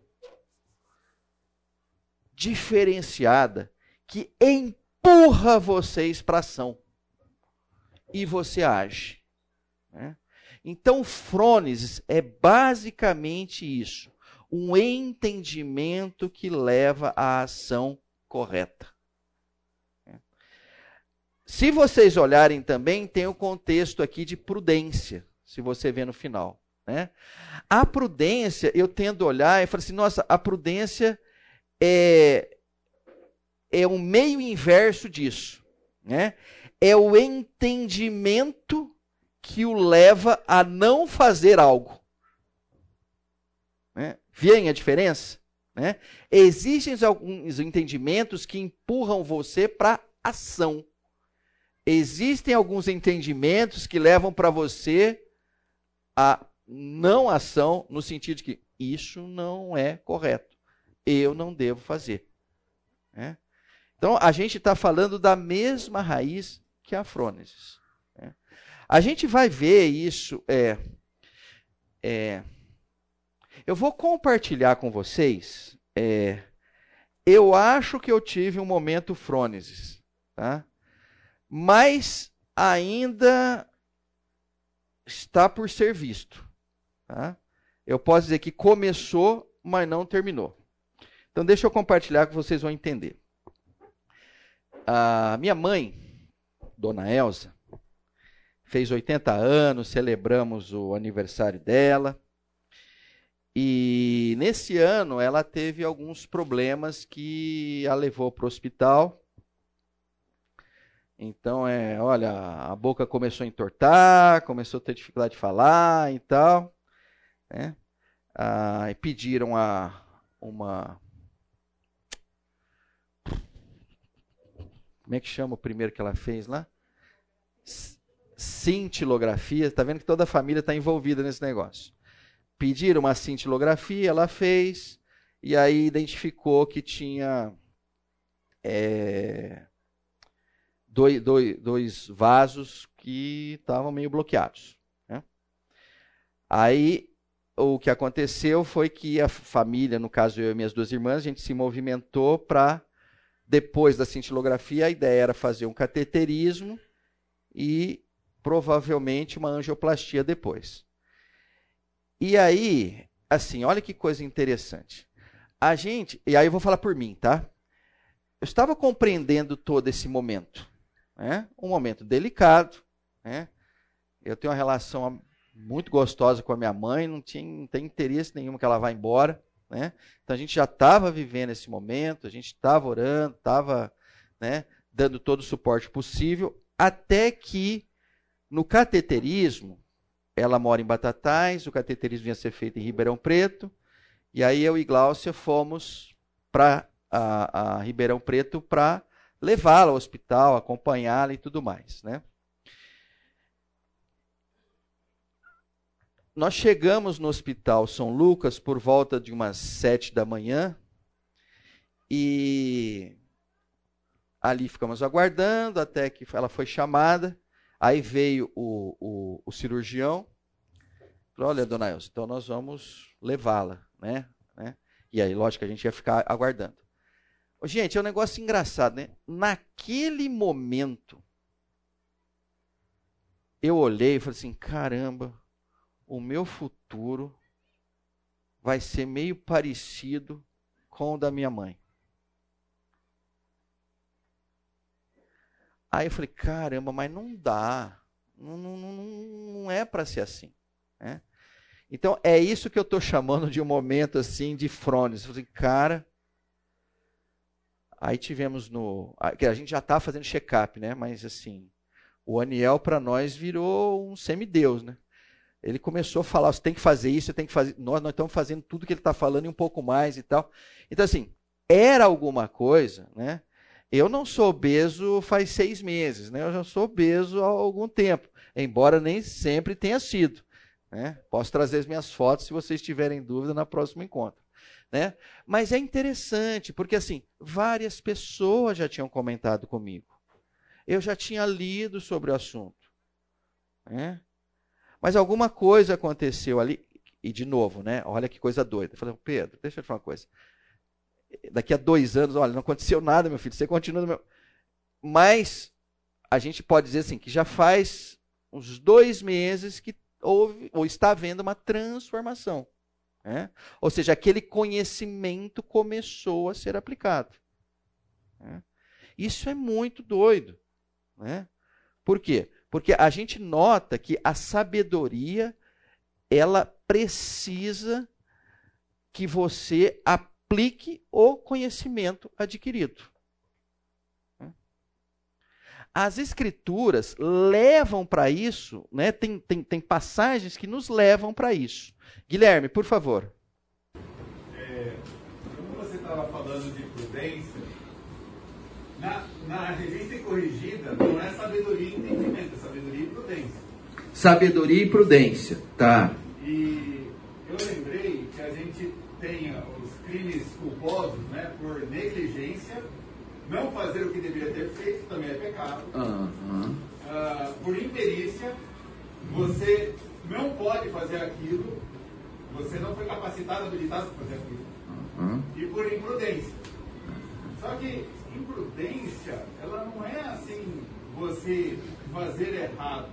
diferenciada que empurra vocês para ação. E você age. Né? Então, frônesis é basicamente isso: um entendimento que leva à ação correta. Se vocês olharem também, tem o contexto aqui de prudência, se você vê no final. Né? A prudência, eu tendo a olhar e falo assim, nossa, a prudência é, é um meio inverso disso. Né? É o entendimento que o leva a não fazer algo. Vêem a diferença? Né? Existem alguns entendimentos que empurram você para ação existem alguns entendimentos que levam para você a não ação no sentido de que isso não é correto. Eu não devo fazer. Né? Então, a gente está falando da mesma raiz que a frônesis. Né? A gente vai ver isso. É, é, eu vou compartilhar com vocês. É, eu acho que eu tive um momento frônesis. Tá? Mas ainda está por ser visto. Tá? Eu posso dizer que começou, mas não terminou. Então, deixa eu compartilhar que vocês vão entender. A minha mãe, Dona Elsa, fez 80 anos, celebramos o aniversário dela. E nesse ano ela teve alguns problemas que a levou para o hospital. Então, é, olha, a boca começou a entortar, começou a ter dificuldade de falar e tal. Né? Ah, e pediram a uma. Como é que chama o primeiro que ela fez lá? Cintilografia. Está vendo que toda a família está envolvida nesse negócio. Pediram uma cintilografia, ela fez, e aí identificou que tinha é, dois, dois, dois vasos que estavam meio bloqueados. Né? Aí o que aconteceu foi que a família, no caso eu e minhas duas irmãs, a gente se movimentou para, depois da cintilografia, a ideia era fazer um cateterismo e provavelmente uma angioplastia depois. E aí, assim, olha que coisa interessante. A gente, e aí eu vou falar por mim, tá? Eu estava compreendendo todo esse momento, né? Um momento delicado, né? Eu tenho uma relação muito gostosa com a minha mãe, não, tinha, não tem interesse nenhum que ela vá embora. Né? Então a gente já estava vivendo esse momento, a gente estava orando, estava né, dando todo o suporte possível, até que no cateterismo, ela mora em Batatais, o cateterismo ia ser feito em Ribeirão Preto, e aí eu e Gláucia fomos para a, a Ribeirão Preto para levá-la ao hospital, acompanhá-la e tudo mais. Né? Nós chegamos no Hospital São Lucas por volta de umas sete da manhã e ali ficamos aguardando até que ela foi chamada. Aí veio o, o, o cirurgião. Falou, olha, dona Elza, então nós vamos levá-la, né? né? E aí, lógico, a gente ia ficar aguardando. Gente, é um negócio engraçado, né? Naquele momento, eu olhei e falei assim: caramba, o meu futuro vai ser meio parecido com o da minha mãe. Aí eu falei, caramba, mas não dá. Não, não, não, é para ser assim. Né? Então, é isso que eu estou chamando de um momento assim de frones. Eu falei, cara. Aí tivemos no. que A gente já está fazendo check-up, né? Mas assim, o Aniel para nós virou um semideus, né? Ele começou a falar, você tem que fazer isso, você tem que fazer. Nós, nós estamos fazendo tudo que ele está falando e um pouco mais e tal. Então, assim, era alguma coisa, né? Eu não sou obeso faz seis meses, né? Eu já sou obeso há algum tempo, embora nem sempre tenha sido. Né? Posso trazer as minhas fotos se vocês tiverem dúvida na próximo encontro. Né? Mas é interessante, porque assim, várias pessoas já tinham comentado comigo. Eu já tinha lido sobre o assunto. Né? Mas alguma coisa aconteceu ali, e de novo, né? Olha que coisa doida. Eu falei, Pedro, deixa eu te falar uma coisa. Daqui a dois anos, olha, não aconteceu nada, meu filho, você continua meu. Mas a gente pode dizer assim, que já faz uns dois meses que houve, ou está havendo uma transformação. Né? Ou seja, aquele conhecimento começou a ser aplicado. Né? Isso é muito doido. Né? Por quê? Porque a gente nota que a sabedoria ela precisa que você aplique o conhecimento adquirido. As escrituras levam para isso, né? tem, tem, tem passagens que nos levam para isso. Guilherme, por favor. É, como você estava falando de prudência, na, na revista corrigida não é sabedoria e entendimento, é sabedoria e prudência. Sabedoria e prudência, tá. E eu lembrei que a gente tem crimes culposos né, por negligência, não fazer o que deveria ter feito também é pecado. Uhum. Uh, por imperícia, você não pode fazer aquilo, você não foi capacitado, habilitado para fazer aquilo. Uhum. E por imprudência. Só que imprudência, ela não é assim, você fazer errado.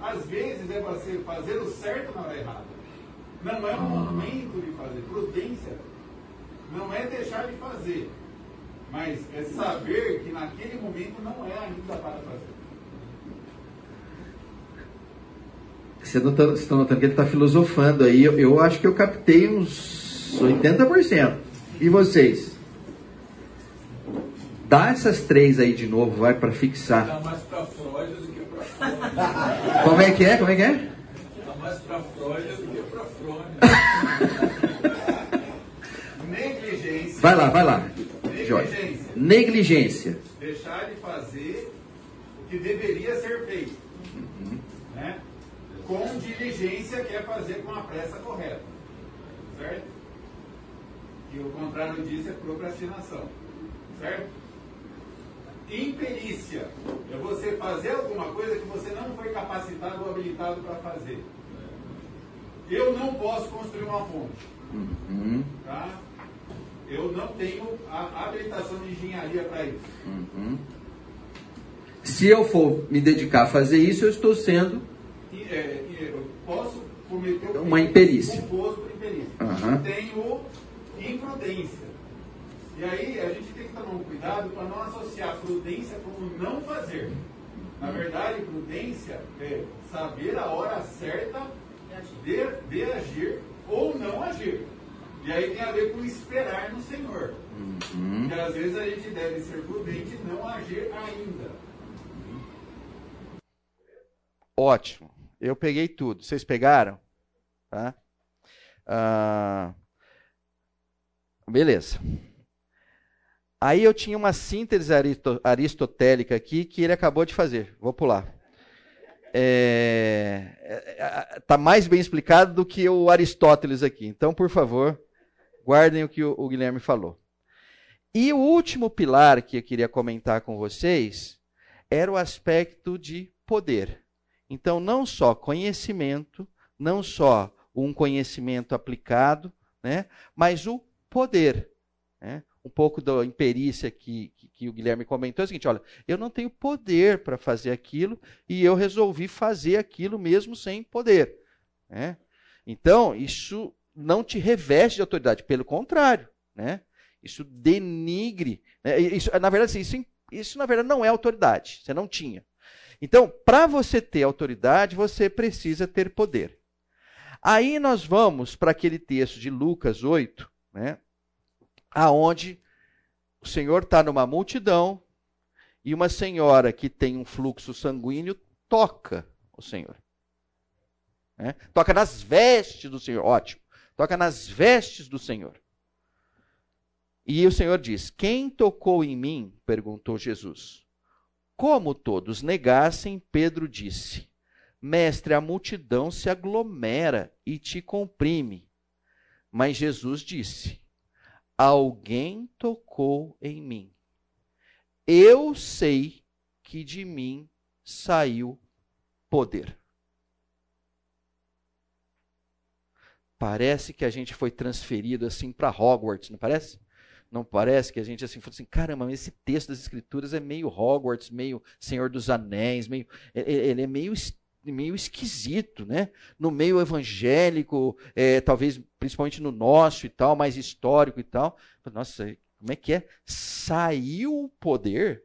Às vezes é você fazer o certo na hora errada. Não é o momento de fazer. Prudência não é deixar de fazer, mas é saber que naquele momento não é ainda para fazer. Você está notando que ele está filosofando aí. Eu, eu acho que eu captei uns 80%. E vocês? Dá essas três aí de novo, vai para fixar. Dá mais para Freud do que para Freud. Como é que é? Como é que é? Dá mais para Freud do que para Freud. Vai lá, vai lá. Negligência. Negligência. Deixar de fazer o que deveria ser feito. Uhum. Né? Com diligência, que é fazer com a pressa correta. Certo? E o contrário disso é procrastinação. Certo? Imperícia é você fazer alguma coisa que você não foi capacitado ou habilitado para fazer. Eu não posso construir uma ponte. Uhum. Tá? Eu não tenho a habilitação de engenharia para isso. Uhum. Se eu for me dedicar a fazer isso, eu estou sendo. E, é, eu posso cometer uma imperícia. Composto por imperícia. Uhum. Tenho imprudência. E aí a gente tem que tomar um cuidado para não associar prudência como não fazer. Na verdade, prudência é saber a hora certa de, de agir ou não agir. E aí tem a ver com esperar no Senhor. Uhum. Que às vezes a gente deve ser prudente e não agir ainda. Ótimo. Eu peguei tudo. Vocês pegaram? Tá? Ah, beleza. Aí eu tinha uma síntese aristotélica aqui que ele acabou de fazer. Vou pular. Está é, é, tá mais bem explicado do que o Aristóteles aqui. Então, por favor, guardem o que o, Guilherme falou. E o último pilar que eu queria comentar com vocês era o aspecto de poder. Então, não só conhecimento, não só um conhecimento aplicado, né, mas o poder. Né? um pouco da imperícia que, que, que, o Guilherme comentou, é o seguinte: olha, eu não tenho poder para fazer aquilo e eu resolvi fazer aquilo mesmo sem poder. Né? Então, isso não te reveste de autoridade, pelo contrário. Né? Isso denigre. Né? Isso, na verdade, isso, isso na verdade não é autoridade, você não tinha. Então, para você ter autoridade, você precisa ter poder. Aí nós vamos para aquele texto de Lucas 8, né? aonde o Senhor está numa multidão e uma senhora que tem um fluxo sanguíneo toca o Senhor. É? Toca nas vestes do Senhor, ótimo. Toca nas vestes do Senhor. E o Senhor diz: Quem tocou em mim? perguntou Jesus. Como todos negassem, Pedro disse: Mestre, a multidão se aglomera e te comprime. Mas Jesus disse: Alguém tocou em mim. Eu sei que de mim saiu poder. Parece que a gente foi transferido assim para Hogwarts, não parece? Não parece que a gente assim falou assim, caramba, esse texto das escrituras é meio Hogwarts, meio Senhor dos Anéis, meio ele é meio meio esquisito, né? No meio evangélico, é, talvez principalmente no nosso e tal, mais histórico e tal. Nossa, como é que é? Saiu o poder?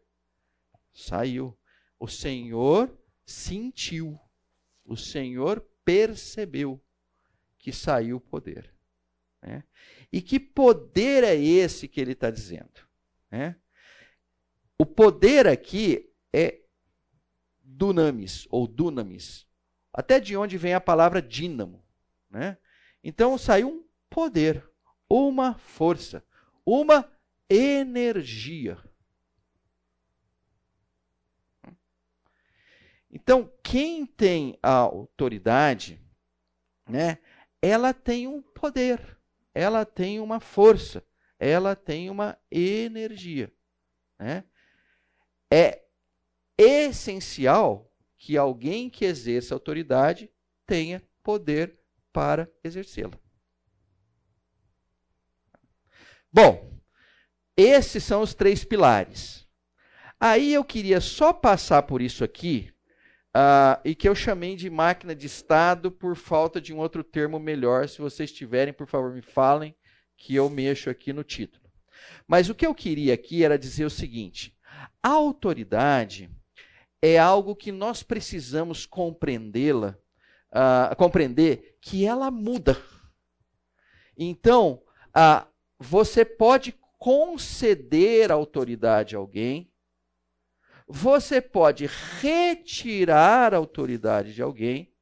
Saiu. O Senhor sentiu. O Senhor percebeu que saiu o poder. Né? E que poder é esse que ele está dizendo? Né? O poder aqui é dunamis ou dunamis. Até de onde vem a palavra dínamo. Né? Então saiu um poder, uma força, uma energia. Então, quem tem a autoridade, né, ela tem um poder, ela tem uma força, ela tem uma energia. Né? É essencial que alguém que exerça autoridade tenha poder para exercê-la. Bom, esses são os três pilares. Aí eu queria só passar por isso aqui, uh, e que eu chamei de máquina de Estado por falta de um outro termo melhor. Se vocês tiverem, por favor, me falem, que eu mexo aqui no título. Mas o que eu queria aqui era dizer o seguinte: a autoridade é algo que nós precisamos compreendê-la, uh, compreender que ela muda. Então, uh, você pode conceder autoridade a alguém, você pode retirar a autoridade de alguém,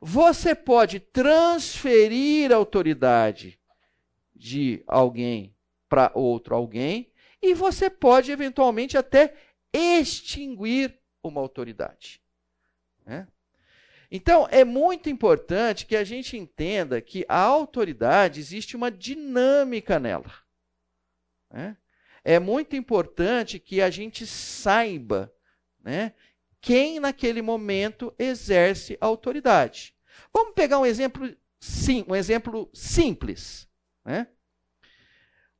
você pode transferir a autoridade de alguém para outro alguém, e você pode eventualmente até extinguir uma autoridade. Né? Então, é muito importante que a gente entenda que a autoridade existe uma dinâmica nela. Né? É muito importante que a gente saiba né, quem naquele momento exerce a autoridade. Vamos pegar um exemplo, sim, um exemplo simples. Né?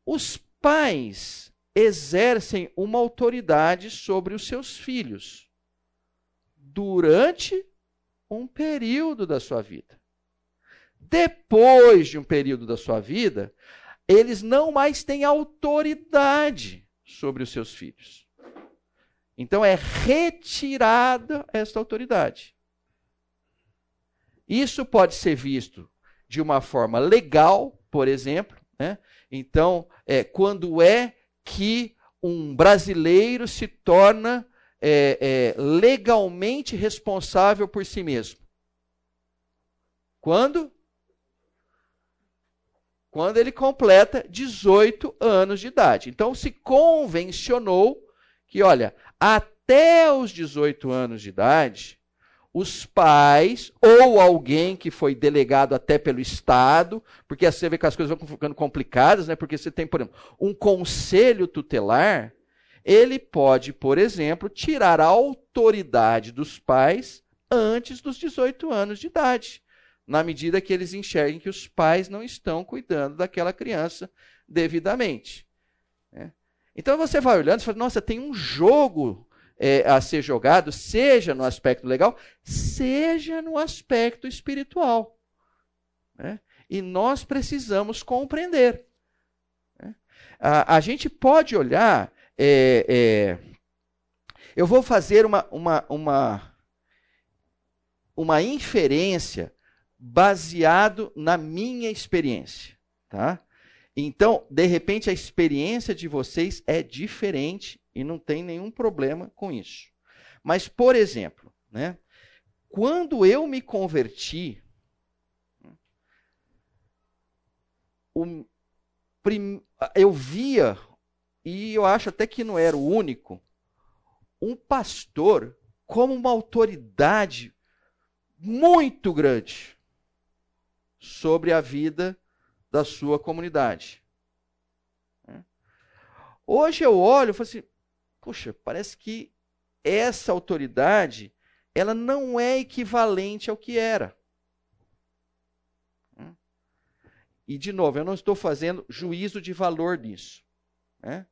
Os pais exercem uma autoridade sobre os seus filhos durante um período da sua vida. Depois de um período da sua vida, eles não mais têm autoridade sobre os seus filhos. Então é retirada esta autoridade. Isso pode ser visto de uma forma legal, por exemplo. Né? Então, é, quando é que um brasileiro se torna é, é, legalmente responsável por si mesmo. Quando? Quando ele completa 18 anos de idade. Então se convencionou que, olha, até os 18 anos de idade, os pais ou alguém que foi delegado até pelo Estado, porque você vê que as coisas vão ficando complicadas, né? Porque você tem, por exemplo, um conselho tutelar ele pode, por exemplo, tirar a autoridade dos pais antes dos 18 anos de idade, na medida que eles enxerguem que os pais não estão cuidando daquela criança devidamente. Né? Então você vai olhando e fala: nossa, tem um jogo é, a ser jogado, seja no aspecto legal, seja no aspecto espiritual. Né? E nós precisamos compreender. Né? A, a gente pode olhar é, é, eu vou fazer uma, uma, uma, uma inferência baseado na minha experiência, tá? Então, de repente, a experiência de vocês é diferente e não tem nenhum problema com isso. Mas, por exemplo, né, quando eu me converti, eu via e eu acho até que não era o único, um pastor como uma autoridade muito grande sobre a vida da sua comunidade. Hoje eu olho e falo assim, puxa, parece que essa autoridade ela não é equivalente ao que era. E, de novo, eu não estou fazendo juízo de valor nisso. Né?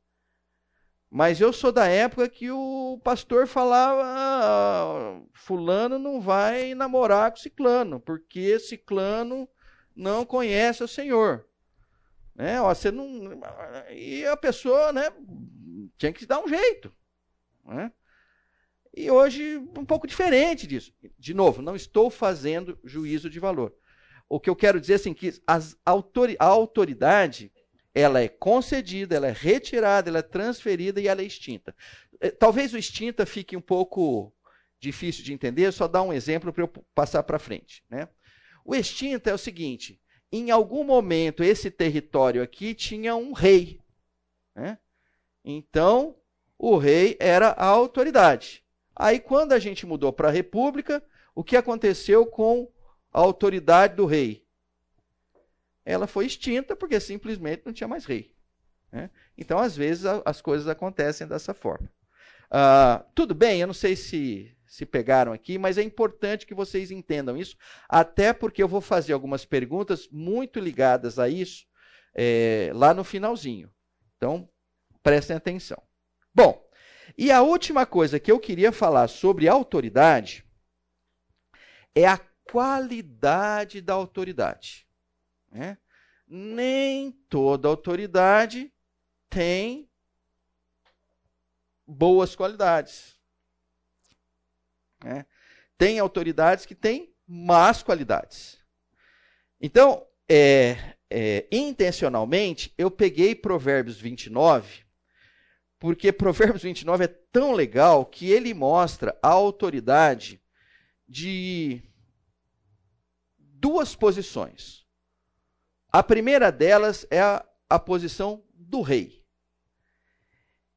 Mas eu sou da época que o pastor falava: ah, Fulano não vai namorar com Ciclano, porque Ciclano não conhece o Senhor. Né? Ó, você não... E a pessoa né, tinha que dar um jeito. Né? E hoje, um pouco diferente disso. De novo, não estou fazendo juízo de valor. O que eu quero dizer é assim, que as autori a autoridade ela é concedida, ela é retirada, ela é transferida e ela é extinta. É, talvez o extinta fique um pouco difícil de entender, só dar um exemplo para eu passar para frente. Né? O extinta é o seguinte: em algum momento esse território aqui tinha um rei. Né? Então, o rei era a autoridade. Aí, quando a gente mudou para a república, o que aconteceu com a autoridade do rei? Ela foi extinta porque simplesmente não tinha mais rei. Né? Então, às vezes, as coisas acontecem dessa forma. Uh, tudo bem, eu não sei se se pegaram aqui, mas é importante que vocês entendam isso, até porque eu vou fazer algumas perguntas muito ligadas a isso é, lá no finalzinho. Então, prestem atenção. Bom, e a última coisa que eu queria falar sobre autoridade é a qualidade da autoridade. Né? Nem toda autoridade tem boas qualidades. Né? Tem autoridades que têm más qualidades. Então, é, é, intencionalmente, eu peguei Provérbios 29, porque Provérbios 29 é tão legal que ele mostra a autoridade de duas posições. A primeira delas é a, a posição do rei.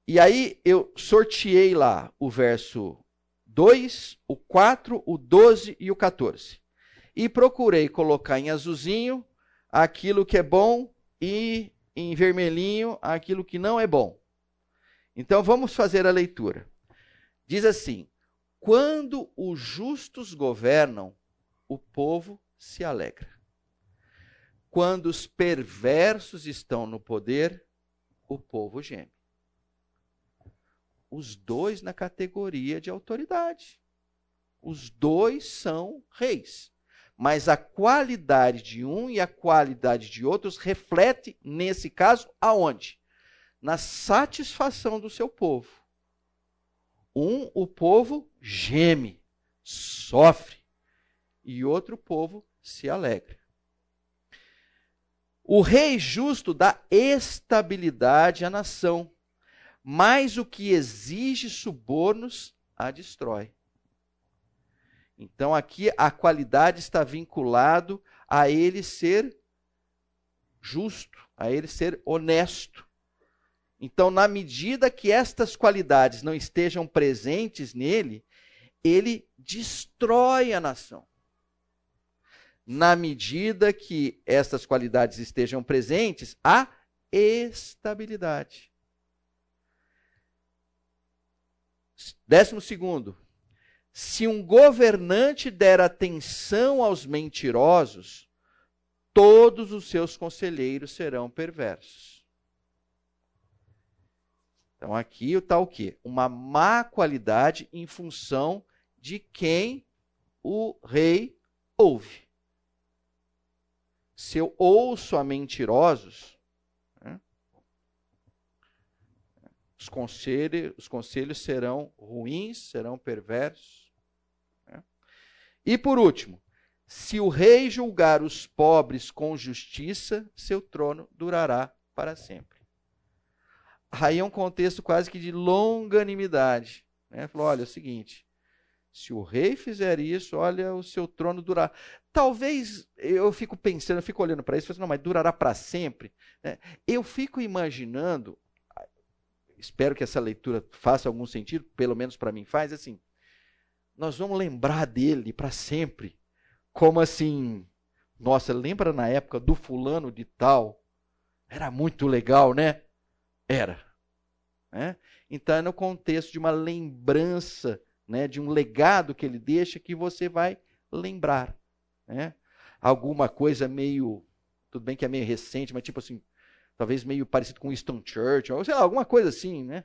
E aí eu sorteei lá o verso 2, o 4, o 12 e o 14. E procurei colocar em azulzinho aquilo que é bom e em vermelhinho aquilo que não é bom. Então vamos fazer a leitura. Diz assim: Quando os justos governam, o povo se alegra. Quando os perversos estão no poder, o povo geme os dois na categoria de autoridade. Os dois são reis. Mas a qualidade de um e a qualidade de outros reflete, nesse caso, aonde? Na satisfação do seu povo. Um, o povo geme, sofre, e outro povo se alegra. O rei justo dá estabilidade à nação mas o que exige subornos a destrói. Então aqui a qualidade está vinculado a ele ser justo, a ele ser honesto. Então, na medida que estas qualidades não estejam presentes nele, ele destrói a nação. Na medida que estas qualidades estejam presentes, há estabilidade. Décimo segundo, se um governante der atenção aos mentirosos, todos os seus conselheiros serão perversos. Então aqui está o quê? Uma má qualidade em função de quem o rei ouve. Se eu ouço a mentirosos, os conselhos, os conselhos serão ruins, serão perversos. Né? E por último, se o rei julgar os pobres com justiça, seu trono durará para sempre. Aí é um contexto quase que de longanimidade. Né? Falou: olha, é o seguinte, se o rei fizer isso, olha, o seu trono durará. Talvez eu fico pensando, eu fico olhando para isso assim, não, mas durará para sempre. Né? Eu fico imaginando espero que essa leitura faça algum sentido, pelo menos para mim faz, assim, nós vamos lembrar dele para sempre. Como assim, nossa, lembra na época do fulano de tal? Era muito legal, né? Era. Né? Então é no contexto de uma lembrança, né, de um legado que ele deixa que você vai lembrar. Né? Alguma coisa meio. Tudo bem que é meio recente, mas tipo assim, talvez meio parecido com Winston Churchill, ou sei lá, alguma coisa assim, né?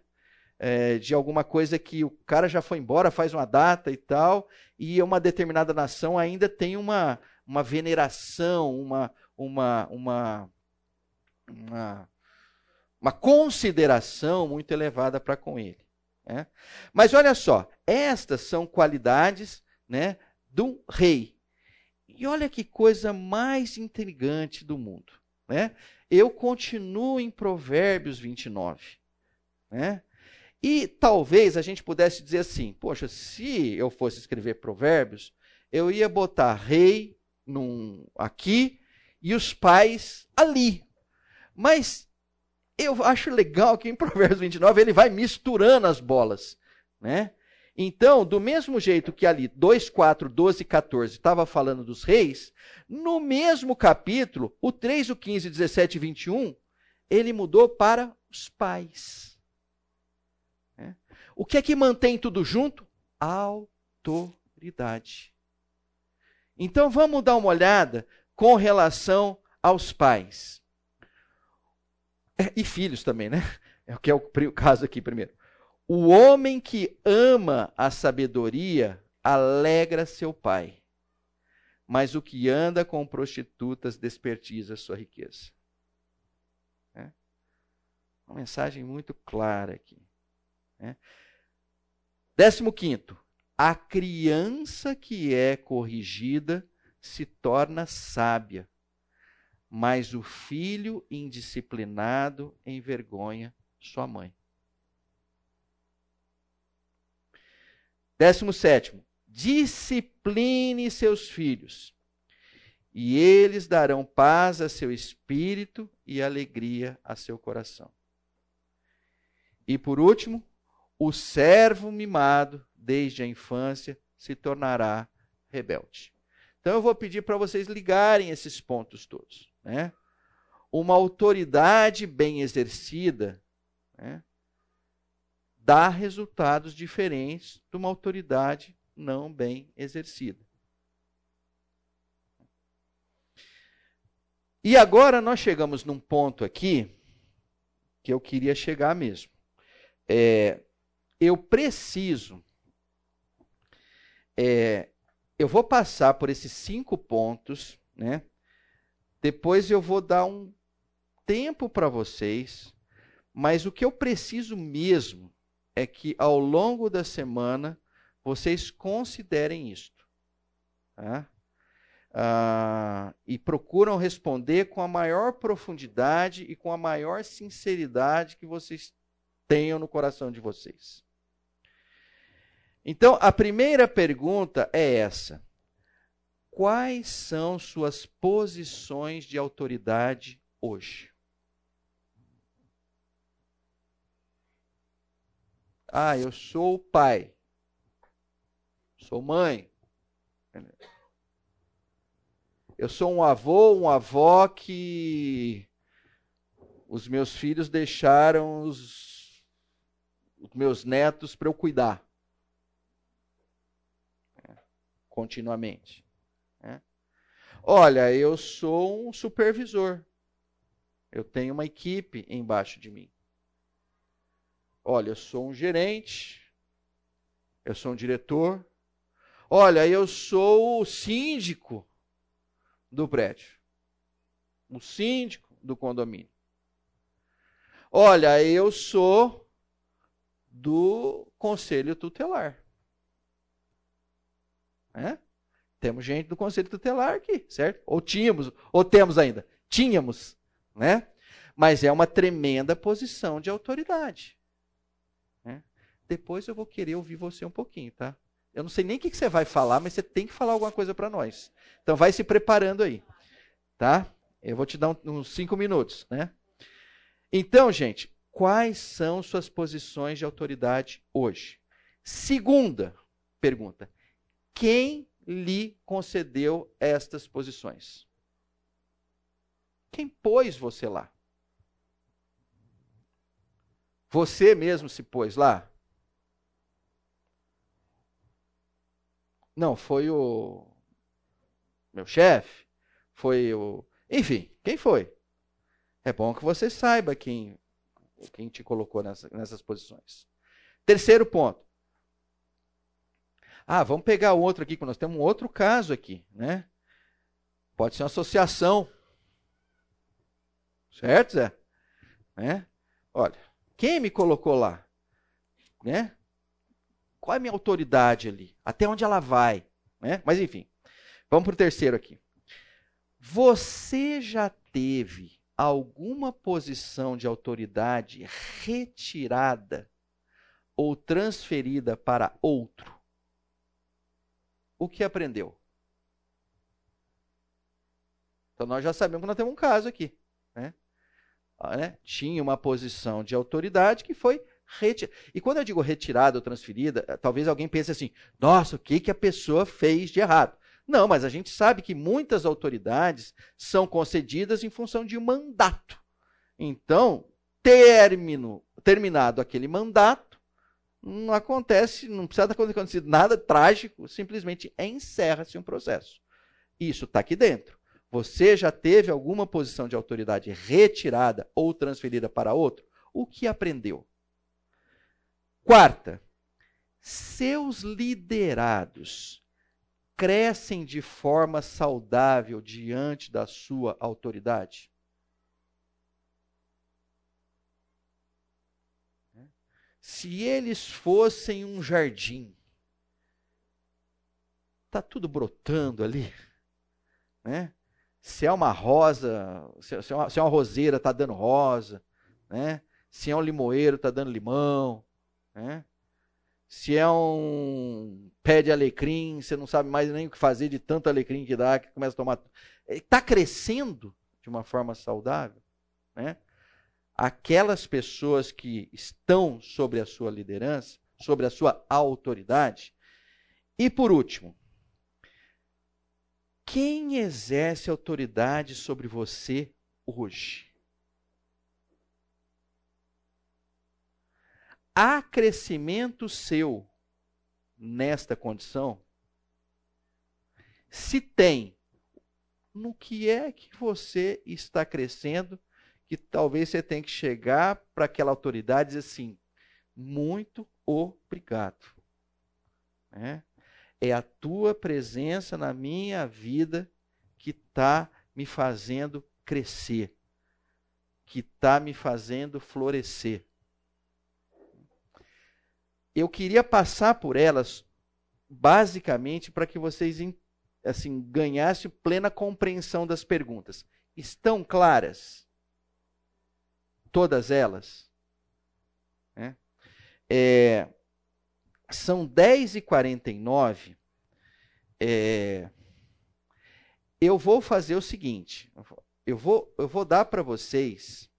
É, de alguma coisa que o cara já foi embora, faz uma data e tal, e uma determinada nação ainda tem uma, uma veneração, uma, uma, uma, uma, uma consideração muito elevada para com ele. Né? Mas olha só, estas são qualidades né, do rei. E olha que coisa mais intrigante do mundo. Né? Eu continuo em Provérbios 29. Né? E talvez a gente pudesse dizer assim: poxa, se eu fosse escrever Provérbios, eu ia botar rei num, aqui e os pais ali. Mas eu acho legal que em Provérbios 29 ele vai misturando as bolas. Né? Então, do mesmo jeito que ali 2, 4, 12 e 14 estava falando dos reis, no mesmo capítulo, o 3, o 15, 17 e 21, ele mudou para os pais. É. O que é que mantém tudo junto? Autoridade. Então vamos dar uma olhada com relação aos pais. É, e filhos também, né? É o que é o caso aqui primeiro. O homem que ama a sabedoria alegra seu pai, mas o que anda com prostitutas desperdiça sua riqueza. É? Uma mensagem muito clara aqui. É? Décimo quinto, a criança que é corrigida se torna sábia, mas o filho indisciplinado envergonha sua mãe. Décimo sétimo, discipline seus filhos, e eles darão paz a seu espírito e alegria a seu coração. E por último, o servo mimado, desde a infância, se tornará rebelde. Então eu vou pedir para vocês ligarem esses pontos todos. Né? Uma autoridade bem exercida né, dá resultados diferentes de uma autoridade não bem exercida. E agora nós chegamos num ponto aqui que eu queria chegar mesmo. É, eu preciso é, eu vou passar por esses cinco pontos, né? Depois eu vou dar um tempo para vocês, mas o que eu preciso mesmo é que ao longo da semana vocês considerem isto. Tá? Ah, e procuram responder com a maior profundidade e com a maior sinceridade que vocês tenham no coração de vocês. Então, a primeira pergunta é essa: Quais são suas posições de autoridade hoje? Ah, eu sou pai. Sou mãe. Eu sou um avô, um avó que os meus filhos deixaram os, os meus netos para eu cuidar continuamente. Né? Olha, eu sou um supervisor. Eu tenho uma equipe embaixo de mim. Olha, eu sou um gerente. Eu sou um diretor. Olha, eu sou o síndico do prédio. O síndico do condomínio. Olha, eu sou do conselho tutelar. É? Temos gente do conselho tutelar aqui, certo? Ou tínhamos, ou temos ainda. Tínhamos, né? Mas é uma tremenda posição de autoridade. Depois eu vou querer ouvir você um pouquinho, tá? Eu não sei nem o que você vai falar, mas você tem que falar alguma coisa para nós. Então vai se preparando aí, tá? Eu vou te dar uns cinco minutos, né? Então, gente, quais são suas posições de autoridade hoje? Segunda pergunta: quem lhe concedeu estas posições? Quem pôs você lá? Você mesmo se pôs lá? Não, foi o meu chefe, foi o. Enfim, quem foi? É bom que você saiba quem, quem te colocou nessa, nessas posições. Terceiro ponto. Ah, vamos pegar outro aqui, que nós temos um outro caso aqui, né? Pode ser uma associação. Certo, Zé? Né? Olha, quem me colocou lá? Né? Qual é a minha autoridade ali? Até onde ela vai? Né? Mas enfim, vamos para o terceiro aqui. Você já teve alguma posição de autoridade retirada ou transferida para outro? o que aprendeu. Então nós já sabemos que nós temos um caso aqui. Né? Ah, né? Tinha uma posição de autoridade que foi Reti e quando eu digo retirada ou transferida, eh, talvez alguém pense assim: nossa, o que, que a pessoa fez de errado? Não, mas a gente sabe que muitas autoridades são concedidas em função de um mandato. Então, término, terminado aquele mandato, não acontece, não precisa acontecer nada trágico, simplesmente encerra-se um processo. Isso está aqui dentro. Você já teve alguma posição de autoridade retirada ou transferida para outro? O que aprendeu? Quarta, seus liderados crescem de forma saudável diante da sua autoridade? Se eles fossem um jardim, tá tudo brotando ali, né? Se é uma rosa, se é uma, se é uma roseira, está dando rosa, né? Se é um limoeiro, está dando limão, né? Se é um pé de alecrim, você não sabe mais nem o que fazer de tanto alecrim que dá, que começa a tomar. Está crescendo de uma forma saudável, né? Aquelas pessoas que estão sobre a sua liderança, sobre a sua autoridade. E por último, quem exerce autoridade sobre você hoje? Há crescimento seu nesta condição? Se tem, no que é que você está crescendo, que talvez você tenha que chegar para aquela autoridade e dizer assim: muito obrigado. É? é a tua presença na minha vida que está me fazendo crescer, que está me fazendo florescer. Eu queria passar por elas basicamente para que vocês assim ganhassem plena compreensão das perguntas. Estão claras? Todas elas? É. É, são 10h49. É, eu vou fazer o seguinte: eu vou, eu vou dar para vocês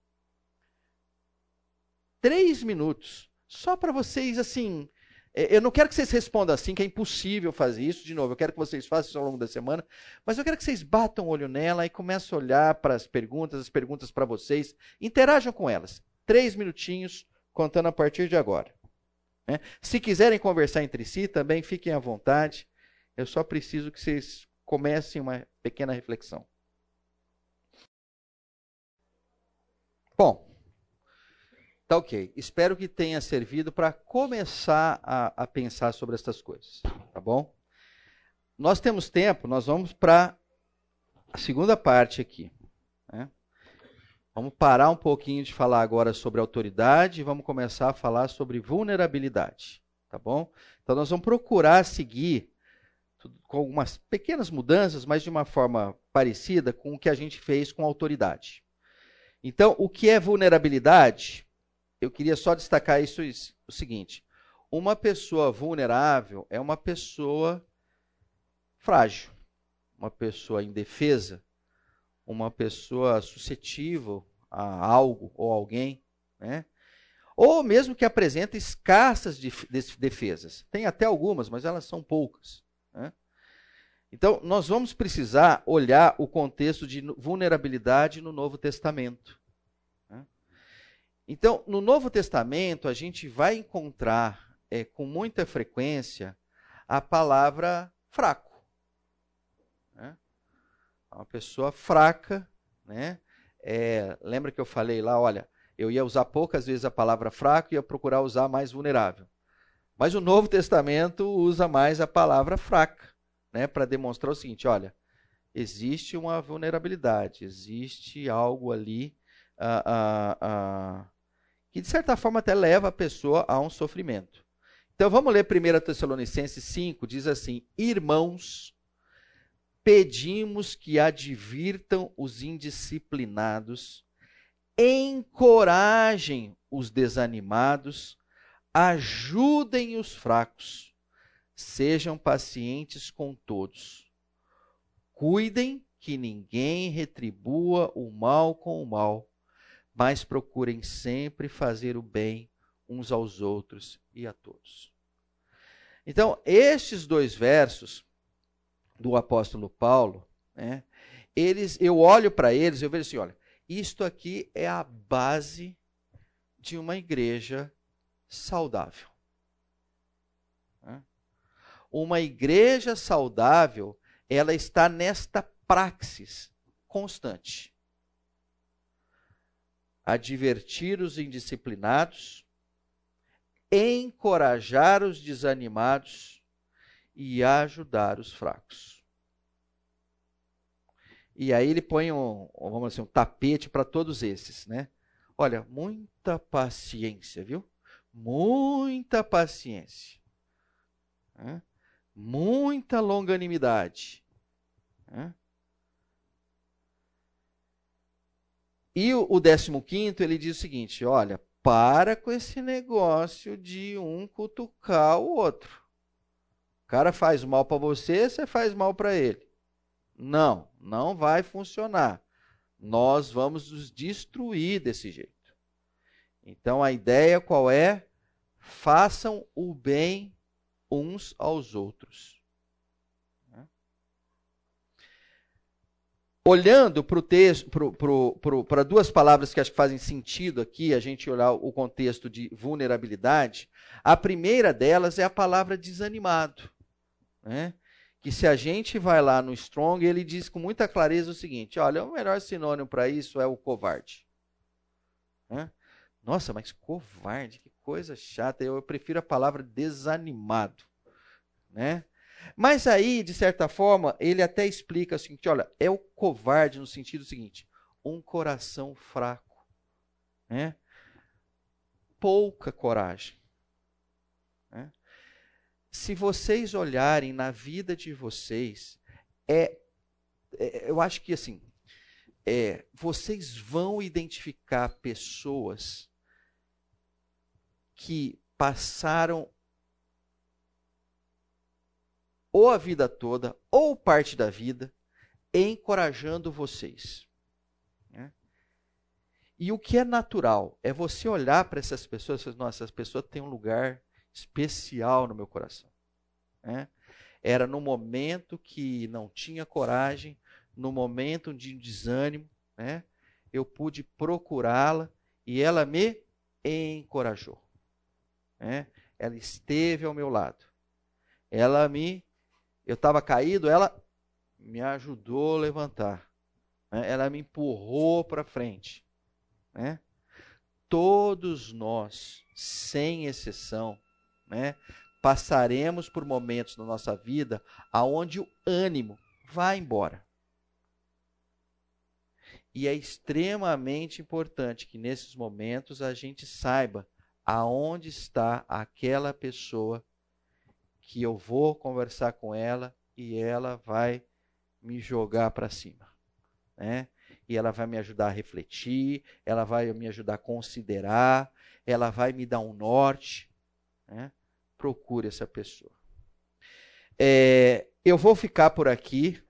três minutos, só para vocês, assim. É, eu não quero que vocês respondam assim, que é impossível fazer isso de novo. Eu quero que vocês façam isso ao longo da semana. Mas eu quero que vocês batam o olho nela e comecem a olhar para as perguntas, as perguntas para vocês. Interajam com elas. Três minutinhos, contando a partir de agora. Né? Se quiserem conversar entre si, também fiquem à vontade. Eu só preciso que vocês comecem uma pequena reflexão. Bom, tá ok. Espero que tenha servido para começar a, a, pensar sobre essas coisas, tá bom? Nós temos tempo, nós vamos para a segunda parte aqui. Né? Vamos parar um pouquinho de falar agora sobre autoridade e vamos começar a falar sobre vulnerabilidade, tá bom? Então nós vamos procurar seguir com algumas pequenas mudanças, mas de uma forma parecida com o que a gente fez com autoridade. Então, o que é vulnerabilidade? Eu queria só destacar isso o seguinte: uma pessoa vulnerável é uma pessoa frágil, uma pessoa indefesa, uma pessoa suscetível a algo ou alguém, né? ou mesmo que apresenta escassas defesas. Tem até algumas, mas elas são poucas. Né? Então, nós vamos precisar olhar o contexto de vulnerabilidade no Novo Testamento. Né? Então, no Novo Testamento, a gente vai encontrar é, com muita frequência a palavra fraco. Uma pessoa fraca, né? É, lembra que eu falei lá, olha, eu ia usar poucas vezes a palavra fraco e ia procurar usar mais vulnerável. Mas o Novo Testamento usa mais a palavra fraca, né, para demonstrar o seguinte, olha, existe uma vulnerabilidade, existe algo ali uh, que de certa forma até leva a pessoa a um sofrimento. Então vamos ler 1 Tessalonicenses 5, diz assim: Irmãos, pedimos que advirtam os indisciplinados, encorajem os desanimados, ajudem os fracos, sejam pacientes com todos. Cuidem que ninguém retribua o mal com o mal, mas procurem sempre fazer o bem uns aos outros e a todos. Então, estes dois versos do apóstolo Paulo, né, eles, eu olho para eles e eu vejo assim, olha, isto aqui é a base de uma igreja saudável. Né? Uma igreja saudável, ela está nesta praxis constante. Advertir os indisciplinados, encorajar os desanimados e ajudar os fracos. E aí ele põe um, vamos dizer, um tapete para todos esses, né? Olha, muita paciência, viu? Muita paciência. Né? Muita longanimidade. Né? E o, o 15 ele diz o seguinte: olha, para com esse negócio de um cutucar o outro. O cara faz mal para você, você faz mal para ele. Não, não vai funcionar. Nós vamos nos destruir desse jeito. Então a ideia qual é? Façam o bem uns aos outros. Olhando para duas palavras que acho que fazem sentido aqui, a gente olhar o contexto de vulnerabilidade, a primeira delas é a palavra desanimado. Né? Que se a gente vai lá no Strong, ele diz com muita clareza o seguinte: olha, o melhor sinônimo para isso é o covarde. Né? Nossa, mas covarde, que coisa chata. Eu, eu prefiro a palavra desanimado. Né? Mas aí, de certa forma, ele até explica o seguinte: olha, é o covarde no sentido seguinte, um coração fraco, né? pouca coragem. Né? Se vocês olharem na vida de vocês, é, é eu acho que assim, é, vocês vão identificar pessoas que passaram ou a vida toda, ou parte da vida, encorajando vocês. Né? E o que é natural é você olhar para essas pessoas e falar, nossa, essas pessoas têm um lugar especial no meu coração. Né? Era no momento que não tinha coragem, no momento de desânimo, né? eu pude procurá-la e ela me encorajou. Né? Ela esteve ao meu lado. Ela me eu estava caído, ela me ajudou a levantar. Né? Ela me empurrou para frente. Né? Todos nós, sem exceção, né, passaremos por momentos na nossa vida aonde o ânimo vai embora. E é extremamente importante que nesses momentos a gente saiba aonde está aquela pessoa que eu vou conversar com ela e ela vai me jogar para cima, né? E ela vai me ajudar a refletir, ela vai me ajudar a considerar, ela vai me dar um norte, né? Procure essa pessoa. É, eu vou ficar por aqui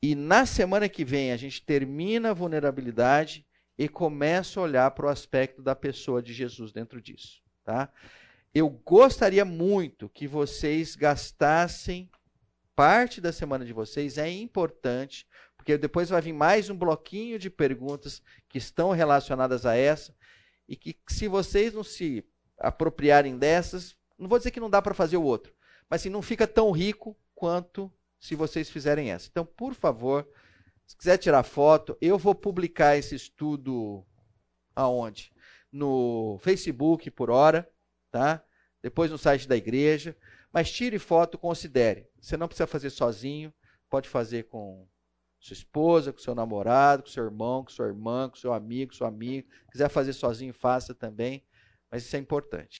e na semana que vem a gente termina a vulnerabilidade e começa a olhar para o aspecto da pessoa de Jesus dentro disso, tá? Eu gostaria muito que vocês gastassem parte da semana de vocês, é importante, porque depois vai vir mais um bloquinho de perguntas que estão relacionadas a essa, e que se vocês não se apropriarem dessas, não vou dizer que não dá para fazer o outro, mas assim, não fica tão rico quanto se vocês fizerem essa. Então, por favor, se quiser tirar foto, eu vou publicar esse estudo aonde? No Facebook por hora, tá? depois no site da igreja. Mas tire foto, considere. Você não precisa fazer sozinho, pode fazer com sua esposa, com seu namorado, com seu irmão, com sua irmã, com seu amigo, seu amigo. Se quiser fazer sozinho, faça também. Mas isso é importante.